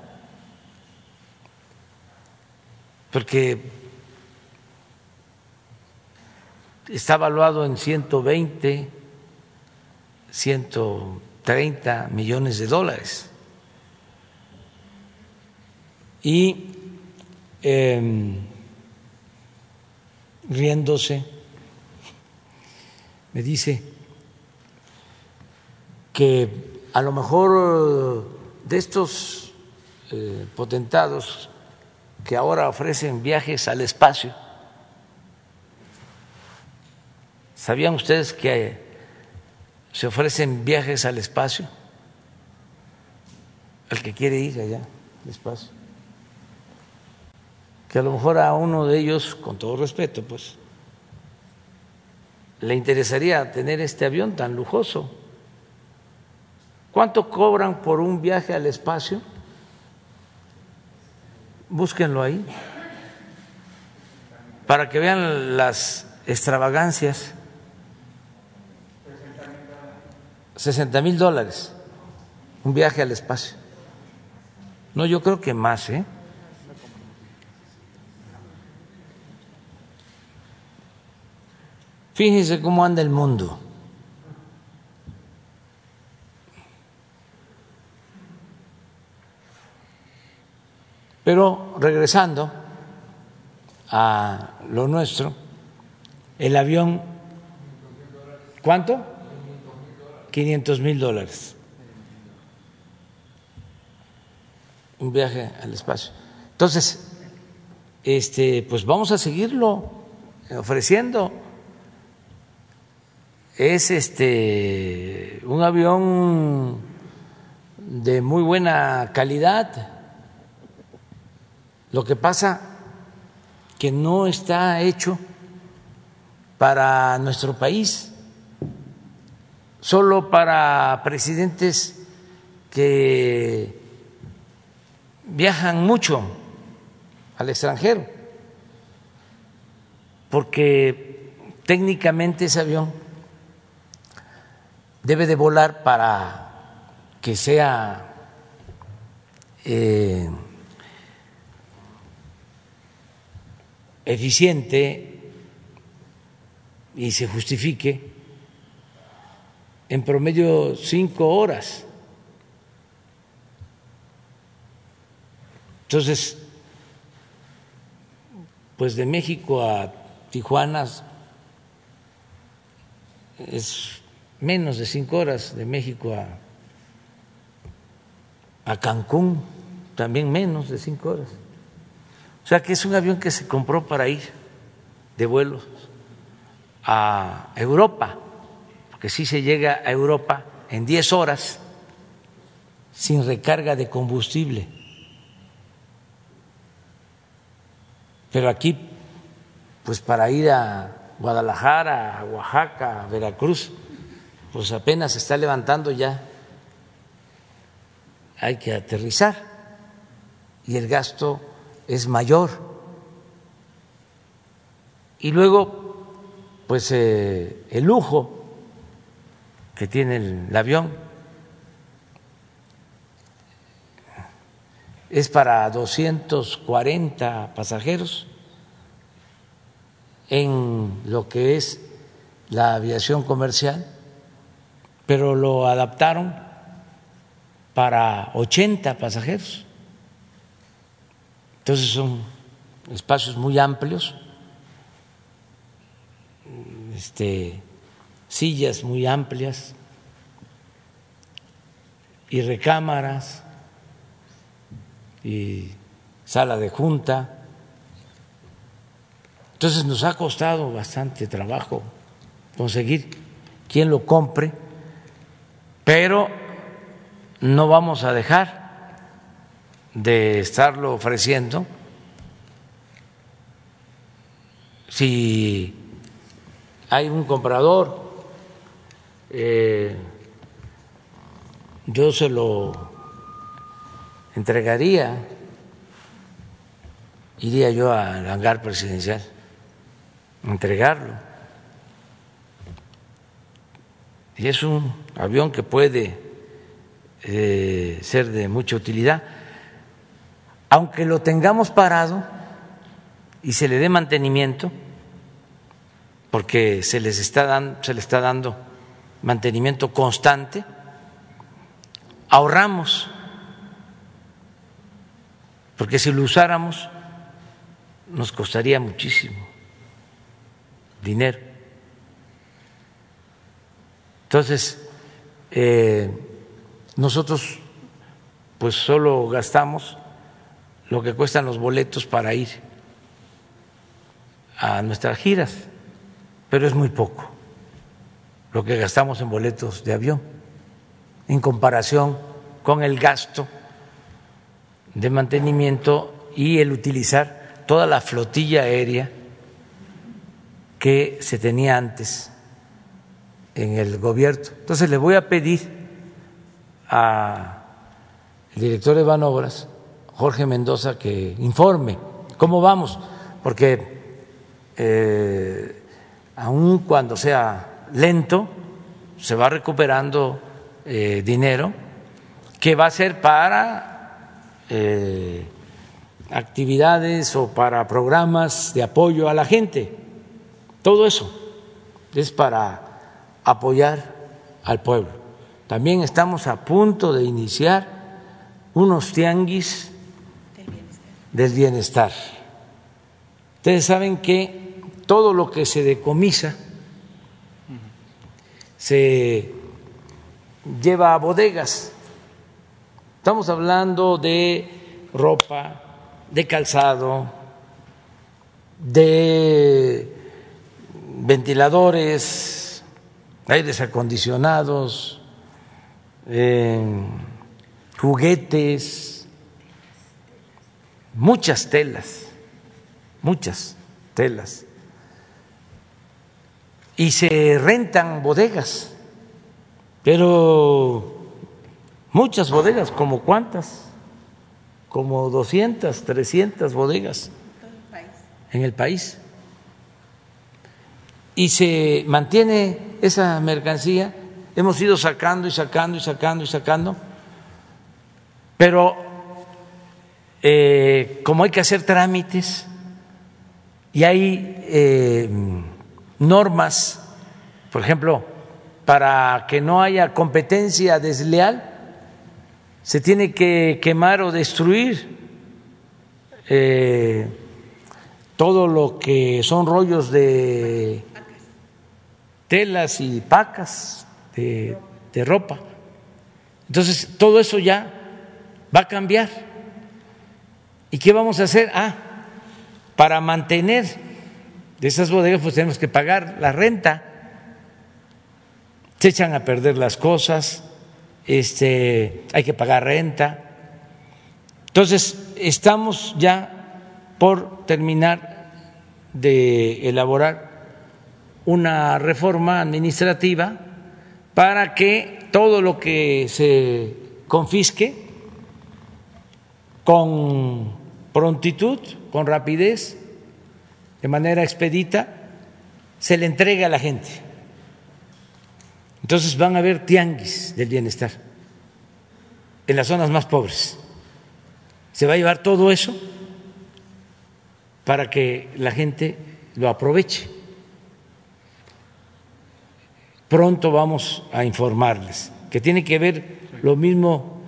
[SPEAKER 1] Porque está evaluado en 120, 130 millones de dólares. Y em, riéndose, me dice que a lo mejor eh, de estos eh, potentados que ahora ofrecen viajes al espacio, ¿sabían ustedes que se ofrecen viajes al espacio? El que quiere ir allá al espacio. Que a lo mejor a uno de ellos, con todo respeto, pues, le interesaría tener este avión tan lujoso ¿Cuánto cobran por un viaje al espacio? Búsquenlo ahí, para que vean las extravagancias. 60 mil dólares, un viaje al espacio. No, yo creo que más, ¿eh? Fíjense cómo anda el mundo. Pero regresando a lo nuestro, el avión, ¿cuánto? 500 mil dólares. Un viaje al espacio. Entonces, este, pues vamos a seguirlo ofreciendo. Es este un avión de muy buena calidad lo que pasa que no está hecho para nuestro país, solo para presidentes que viajan mucho al extranjero, porque técnicamente ese avión debe de volar para que sea eh, eficiente y se justifique en promedio cinco horas. Entonces, pues de México a Tijuana es menos de cinco horas, de México a, a Cancún también menos de cinco horas. O sea que es un avión que se compró para ir de vuelos a Europa, porque si se llega a Europa en diez horas sin recarga de combustible. Pero aquí, pues para ir a Guadalajara, a Oaxaca, a Veracruz, pues apenas se está levantando ya. Hay que aterrizar y el gasto es mayor. Y luego, pues eh, el lujo que tiene el avión es para 240 pasajeros en lo que es la aviación comercial, pero lo adaptaron para 80 pasajeros. Entonces son espacios muy amplios, este, sillas muy amplias y recámaras y sala de junta. Entonces nos ha costado bastante trabajo conseguir quien lo compre, pero no vamos a dejar de estarlo ofreciendo si hay un comprador, eh, yo se lo entregaría, iría yo al hangar presidencial, entregarlo. Y es un avión que puede eh, ser de mucha utilidad, aunque lo tengamos parado y se le dé mantenimiento, porque se les está dando, se le está dando mantenimiento constante, ahorramos porque si lo usáramos nos costaría muchísimo dinero. Entonces, eh, nosotros pues solo gastamos lo que cuestan los boletos para ir a nuestras giras, pero es muy poco lo que gastamos en boletos de avión en comparación con el gasto de mantenimiento y el utilizar toda la flotilla aérea que se tenía antes en el gobierno. Entonces le voy a pedir al director de Banobras, Jorge Mendoza, que informe cómo vamos, porque eh, aun cuando sea lento, se va recuperando eh, dinero que va a ser para eh, actividades o para programas de apoyo a la gente. Todo eso es para apoyar al pueblo. También estamos a punto de iniciar unos tianguis del bienestar. Ustedes saben que todo lo que se decomisa se lleva a bodegas Estamos hablando de ropa, de calzado, de ventiladores, aires acondicionados, juguetes, muchas telas, muchas telas. Y se rentan bodegas, pero Muchas bodegas, ¿como cuántas? Como 200, 300 bodegas en el país. Y se mantiene esa mercancía, hemos ido sacando y sacando y sacando y sacando, pero eh, como hay que hacer trámites y hay eh, normas, por ejemplo, para que no haya competencia desleal, se tiene que quemar o destruir eh, todo lo que son rollos de telas y pacas de, de ropa. Entonces, todo eso ya va a cambiar. ¿Y qué vamos a hacer? Ah, para mantener esas bodegas, pues tenemos que pagar la renta. Se echan a perder las cosas, este, hay que pagar renta. Entonces, estamos ya por terminar de elaborar una reforma administrativa para que todo lo que se confisque con prontitud, con rapidez, de manera expedita, se le entregue a la gente. Entonces van a haber tianguis del bienestar en las zonas más pobres. Se va a llevar todo eso para que la gente lo aproveche. Pronto vamos a informarles que tiene que ver lo mismo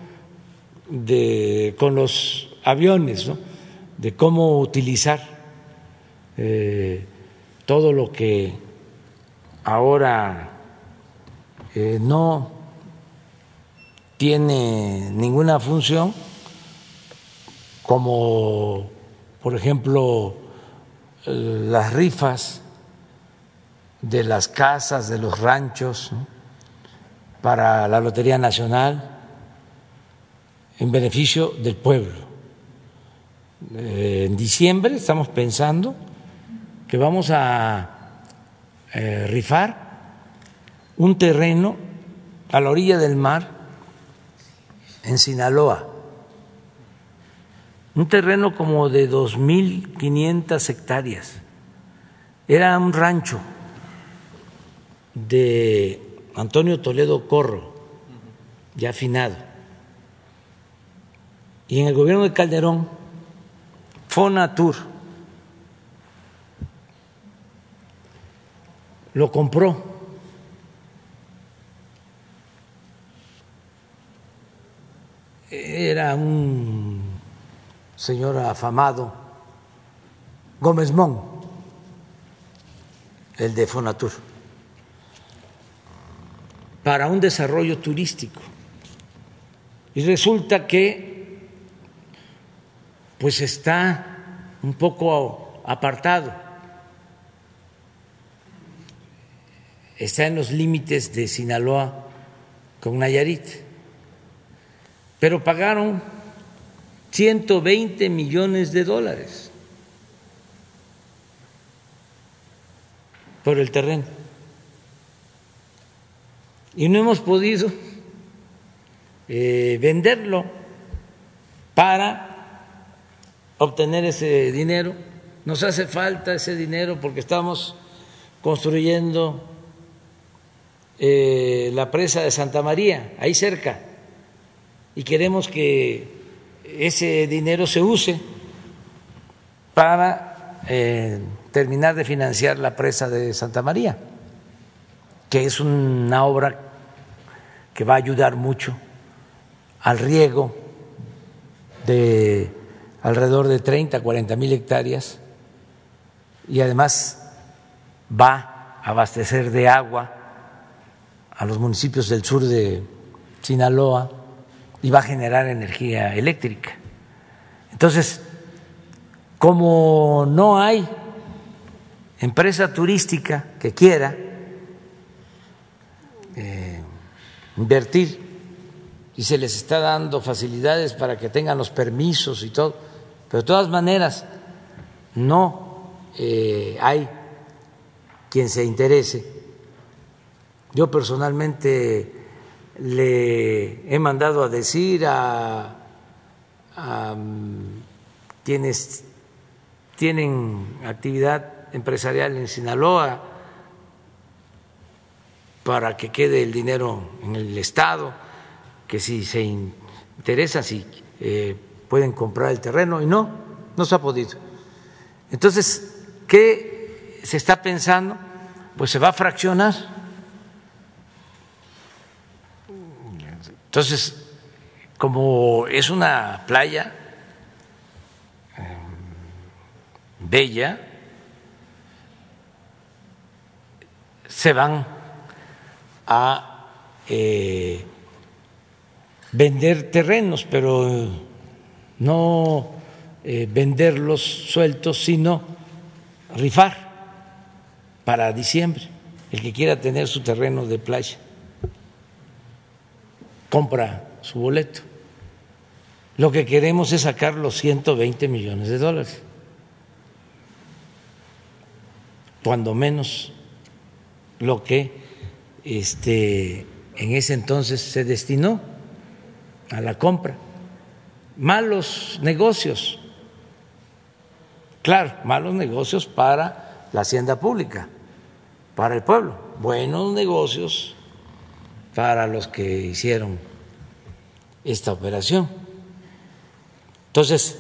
[SPEAKER 1] de, con los aviones, ¿no? de cómo utilizar eh, todo lo que ahora eh, no tiene ninguna función, como por ejemplo las rifas de las casas, de los ranchos, para la Lotería Nacional, en beneficio del pueblo. Eh, en diciembre estamos pensando que vamos a eh, rifar un terreno a la orilla del mar en Sinaloa, un terreno como de 2.500 hectáreas. Era un rancho de Antonio Toledo Corro, ya afinado. Y en el gobierno de Calderón Fonatur lo compró. Era un señor afamado, Gómez Mon, el de Fonatur, para un desarrollo turístico. Y resulta que pues está un poco apartado, está en los límites de Sinaloa con Nayarit, pero pagaron 120 millones de dólares por el terreno. Y no hemos podido eh, venderlo para obtener ese dinero. Nos hace falta ese dinero porque estamos construyendo eh, la presa de Santa María, ahí cerca, y queremos que ese dinero se use para eh, terminar de financiar la presa de Santa María, que es una obra que va a ayudar mucho al riego de alrededor de 30, 40 mil hectáreas y además va a abastecer de agua a los municipios del sur de Sinaloa y va a generar energía eléctrica. Entonces, como no hay empresa turística que quiera eh, invertir y se les está dando facilidades para que tengan los permisos y todo, pero de todas maneras, no eh, hay quien se interese. Yo personalmente le he mandado a decir a, mm, quienes tienen actividad empresarial en Sinaloa para que quede el dinero en el Estado, que si se interesa, si eh, pueden comprar el terreno y no, no se ha podido. Entonces, ¿Qué se está pensando? Pues se va a fraccionar. Entonces, como es una playa eh, bella, se van a eh, vender terrenos, pero no eh, venderlos sueltos, sino rifar para diciembre. El que quiera tener su terreno de playa, compra su boleto. Lo que queremos es sacar los 120 millones de dólares, cuando menos lo que este, en ese entonces se destinó a la compra. Malos negocios, claro, malos negocios para la hacienda pública, para el pueblo, buenos negocios para los que hicieron esta operación. Entonces,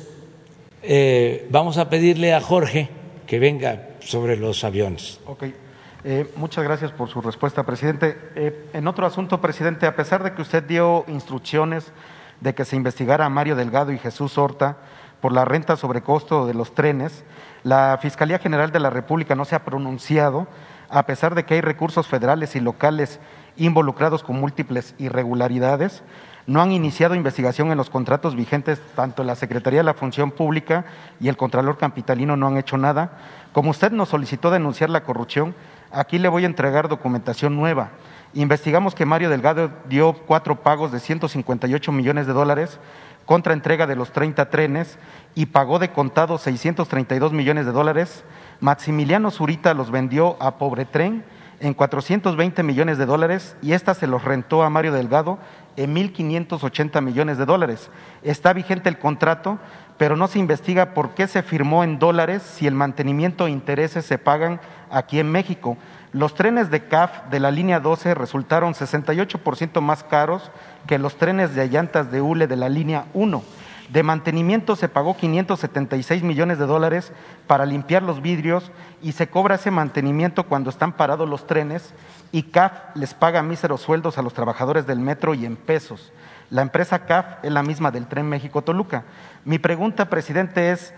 [SPEAKER 1] eh, vamos a pedirle a Jorge que venga sobre los aviones.
[SPEAKER 15] Okay. Eh, muchas gracias por su respuesta, presidente. Eh, en otro asunto, presidente, a pesar de que usted dio instrucciones de que se investigara a Mario Delgado y Jesús Horta por la renta sobre costo de los trenes, la Fiscalía General de la República no se ha pronunciado, a pesar de que hay recursos federales y locales involucrados con múltiples irregularidades. No han iniciado investigación en los contratos vigentes, tanto la Secretaría de la Función Pública y el Contralor Capitalino no han hecho nada. Como usted nos solicitó denunciar la corrupción, Aquí le voy a entregar documentación nueva. Investigamos que Mario Delgado dio cuatro pagos de 158 millones de dólares contra entrega de los 30 trenes y pagó de contado 632 millones de dólares. Maximiliano Zurita los vendió a Pobre Tren en 420 millones de dólares y esta se los rentó a Mario Delgado en 1.580 millones de dólares. Está vigente el contrato, pero no se investiga por qué se firmó en dólares si el mantenimiento e intereses se pagan aquí en México. Los trenes de CAF de la línea 12 resultaron 68% más caros que los trenes de llantas de hule de la línea 1. De mantenimiento se pagó 576 millones de dólares para limpiar los vidrios y se cobra ese mantenimiento cuando están parados los trenes y CAF les paga míseros sueldos a los trabajadores del metro y en pesos. La empresa CAF es la misma del Tren México-Toluca. Mi pregunta, presidente, es,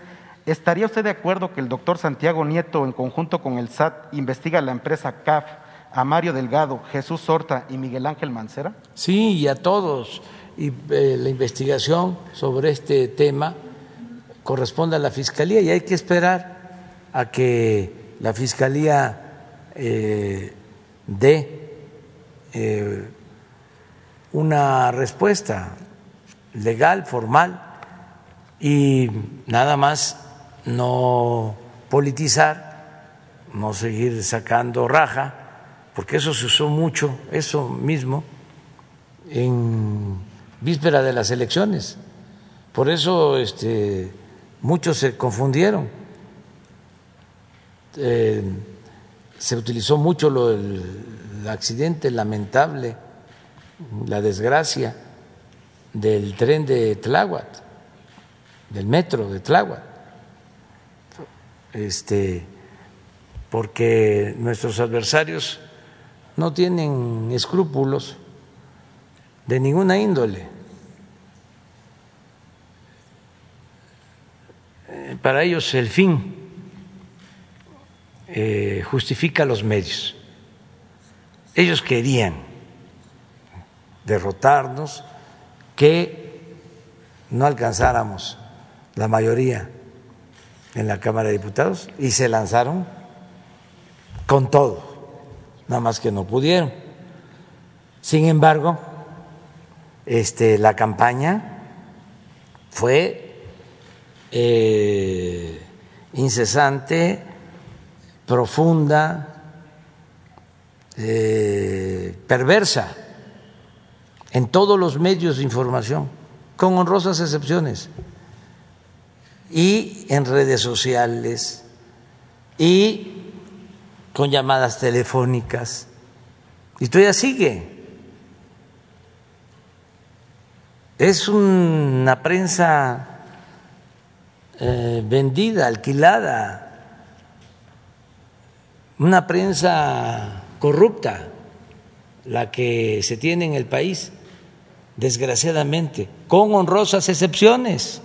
[SPEAKER 15] ¿estaría usted de acuerdo que el doctor Santiago Nieto, en conjunto con el SAT, investiga a la empresa CAF, a Mario Delgado, Jesús Sorta y Miguel Ángel Mancera?
[SPEAKER 1] Sí, y a todos. Y eh, la investigación sobre este tema corresponde a la Fiscalía y hay que esperar a que la Fiscalía eh, dé eh, una respuesta legal, formal, y nada más no politizar, no seguir sacando raja, porque eso se usó mucho, eso mismo, en víspera de las elecciones. Por eso este, muchos se confundieron. Eh, se utilizó mucho lo, el accidente lamentable la desgracia del tren de Tláhuac, del metro de Tláhuac, este, porque nuestros adversarios no tienen escrúpulos de ninguna índole. Eh, para ellos el fin eh, justifica los medios. Ellos querían derrotarnos, que no alcanzáramos la mayoría en la Cámara de Diputados y se lanzaron con todo, nada más que no pudieron. Sin embargo, este, la campaña fue eh, incesante, profunda, eh, perversa en todos los medios de información, con honrosas excepciones, y en redes sociales, y con llamadas telefónicas. Y todavía sigue. Es una prensa eh, vendida, alquilada, una prensa corrupta, la que se tiene en el país, desgraciadamente, con honrosas excepciones.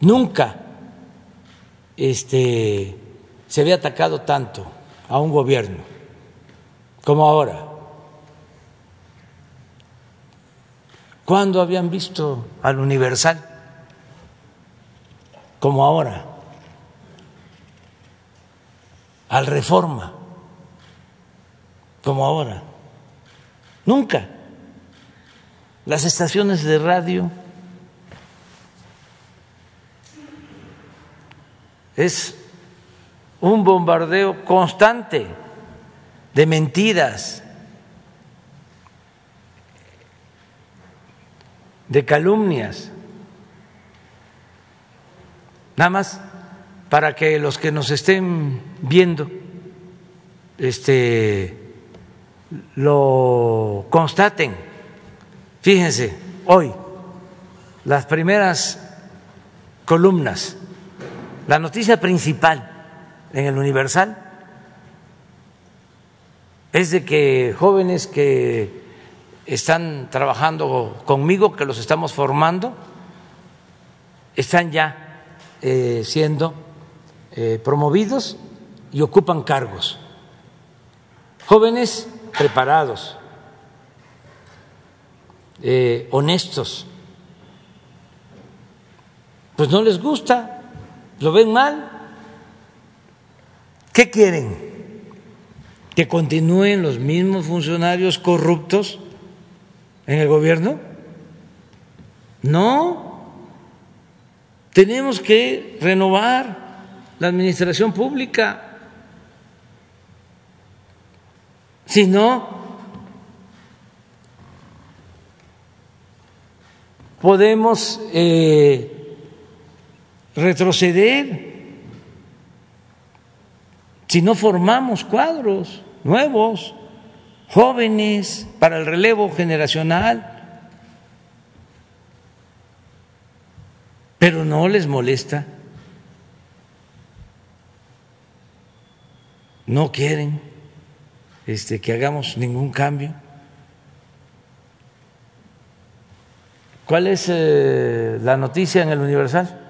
[SPEAKER 1] Nunca este, se había atacado tanto a un gobierno como ahora. ¿Cuándo habían visto al Universal como ahora? Al Reforma como ahora. Nunca. Las estaciones de radio es un bombardeo constante de mentiras, de calumnias. Nada más para que los que nos estén viendo este lo constaten. Fíjense, hoy las primeras columnas, la noticia principal en el Universal es de que jóvenes que están trabajando conmigo, que los estamos formando, están ya eh, siendo eh, promovidos y ocupan cargos. Jóvenes preparados, eh, honestos, pues no les gusta, lo ven mal. ¿Qué quieren? ¿Que continúen los mismos funcionarios corruptos en el gobierno? No, tenemos que renovar la administración pública. Si no, podemos eh, retroceder si no formamos cuadros nuevos, jóvenes, para el relevo generacional. Pero no les molesta. No quieren este, que hagamos ningún cambio. ¿Cuál es eh, la noticia en el Universal?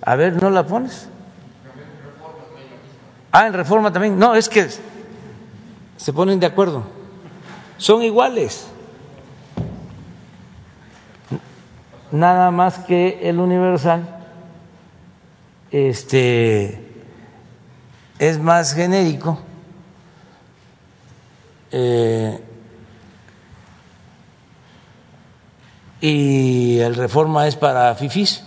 [SPEAKER 1] A ver, ¿no la pones? Ah, en reforma también. No, es que se ponen de acuerdo. Son iguales. Nada más que el Universal este, es más genérico eh, y el reforma es para FIFIs.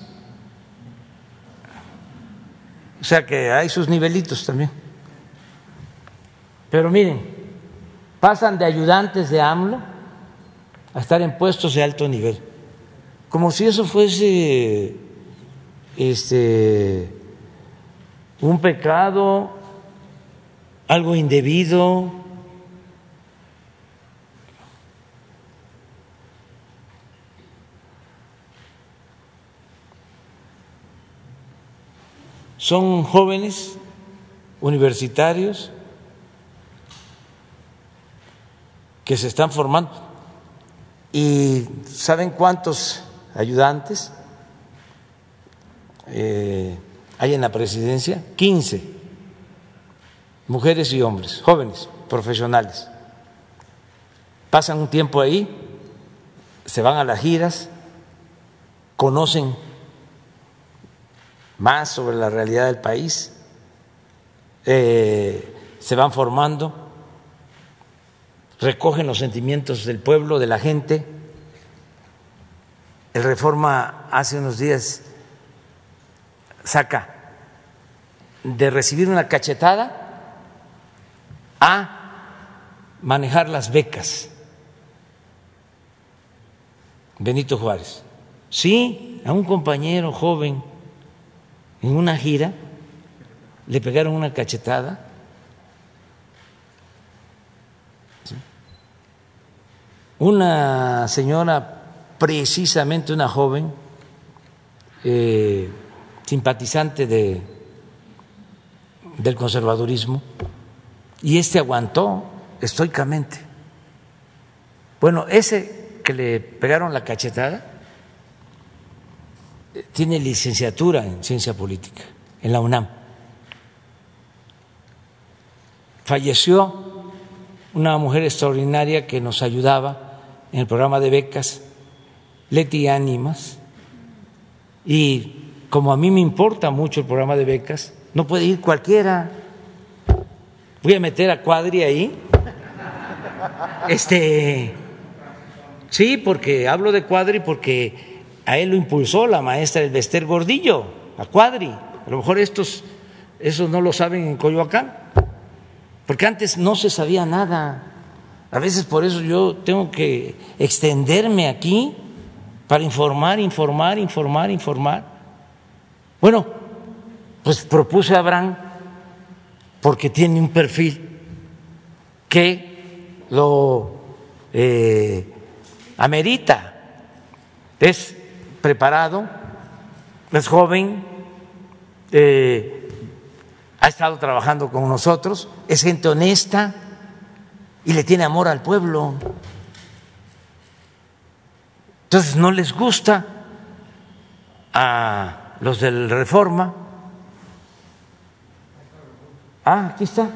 [SPEAKER 1] O sea que hay sus nivelitos también. Pero miren, pasan de ayudantes de AMLO a estar en puestos de alto nivel. Como si eso fuese este un pecado, algo indebido, son jóvenes universitarios que se están formando. ¿Y saben cuántos ayudantes eh, hay en la presidencia? 15 mujeres y hombres, jóvenes, profesionales. Pasan un tiempo ahí, se van a las giras, conocen más sobre la realidad del país, eh, se van formando, recogen los sentimientos del pueblo, de la gente. El Reforma hace unos días saca de recibir una cachetada a manejar las becas. Benito Juárez. Sí, a un compañero joven en una gira le pegaron una cachetada. Una señora, precisamente una joven, eh, simpatizante de del conservadurismo y este aguantó estoicamente. Bueno, ese que le pegaron la cachetada eh, tiene licenciatura en ciencia política en la UNAM. Falleció una mujer extraordinaria que nos ayudaba en el programa de becas, Leti Ánimas, y como a mí me importa mucho el programa de becas, no puede ir cualquiera. Voy a meter a Cuadri ahí. Este, sí, porque hablo de Cuadri porque a él lo impulsó la maestra del Bester Gordillo, a Cuadri. A lo mejor estos, esos no lo saben en Coyoacán, porque antes no se sabía nada. A veces por eso yo tengo que extenderme aquí para informar, informar, informar, informar. Bueno, pues propuse a Abraham porque tiene un perfil que lo eh, amerita. Es preparado, es joven, eh, ha estado trabajando con nosotros, es gente honesta y le tiene amor al pueblo. Entonces no les gusta a los del Reforma. Ah, aquí está,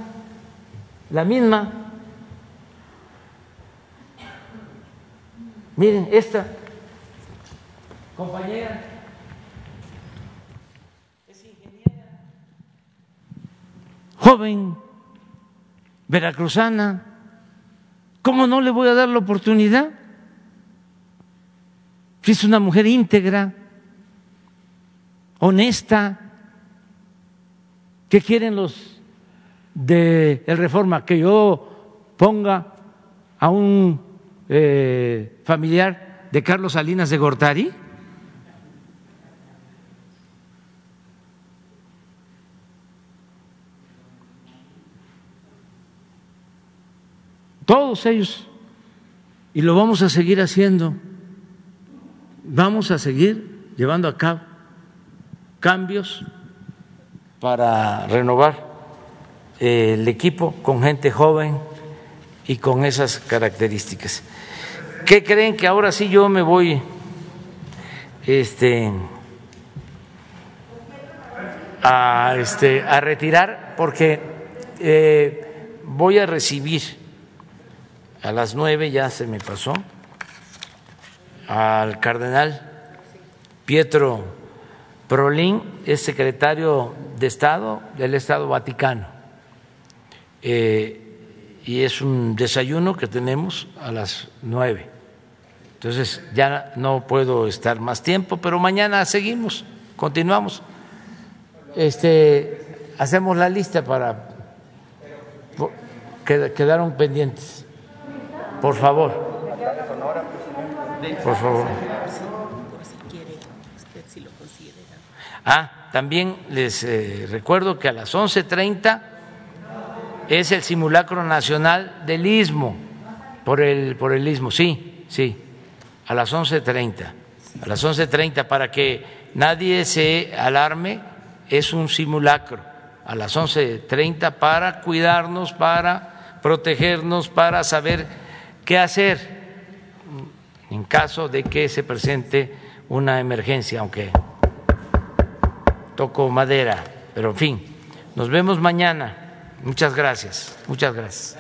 [SPEAKER 1] la misma. Miren, esta compañera es ingeniera, joven, veracruzana. ¿Cómo no le voy a dar la oportunidad? Es una mujer íntegra honesta. ¿Qué quieren los de el Reforma? Que yo ponga a un eh, familiar de Carlos Salinas de Gortari. Todos ellos. Y lo vamos a seguir haciendo. Vamos a seguir llevando a cabo cambios para renovar eh, el equipo con gente joven y con esas características. ¿Qué creen que ahora sí yo me voy este, a, este, a retirar? Porque eh, voy a recibir a las nueve, ya se me pasó, al cardenal Pietro Prolín es secretario de Estado del Estado Vaticano eh, y es un desayuno que tenemos a las nueve. Entonces ya no puedo estar más tiempo, pero mañana seguimos, continuamos. Este, hacemos la lista para que quedaron pendientes. Por favor. Por favor. Ah, también les eh, recuerdo que a las 11.30 es el simulacro nacional del istmo, por el, por el istmo, sí, sí, a las 11.30, a las 11.30 para que nadie se alarme, es un simulacro a las 11.30 para cuidarnos, para protegernos, para saber qué hacer en caso de que se presente una emergencia, aunque toco madera, pero en fin, nos vemos mañana. Muchas gracias, muchas gracias.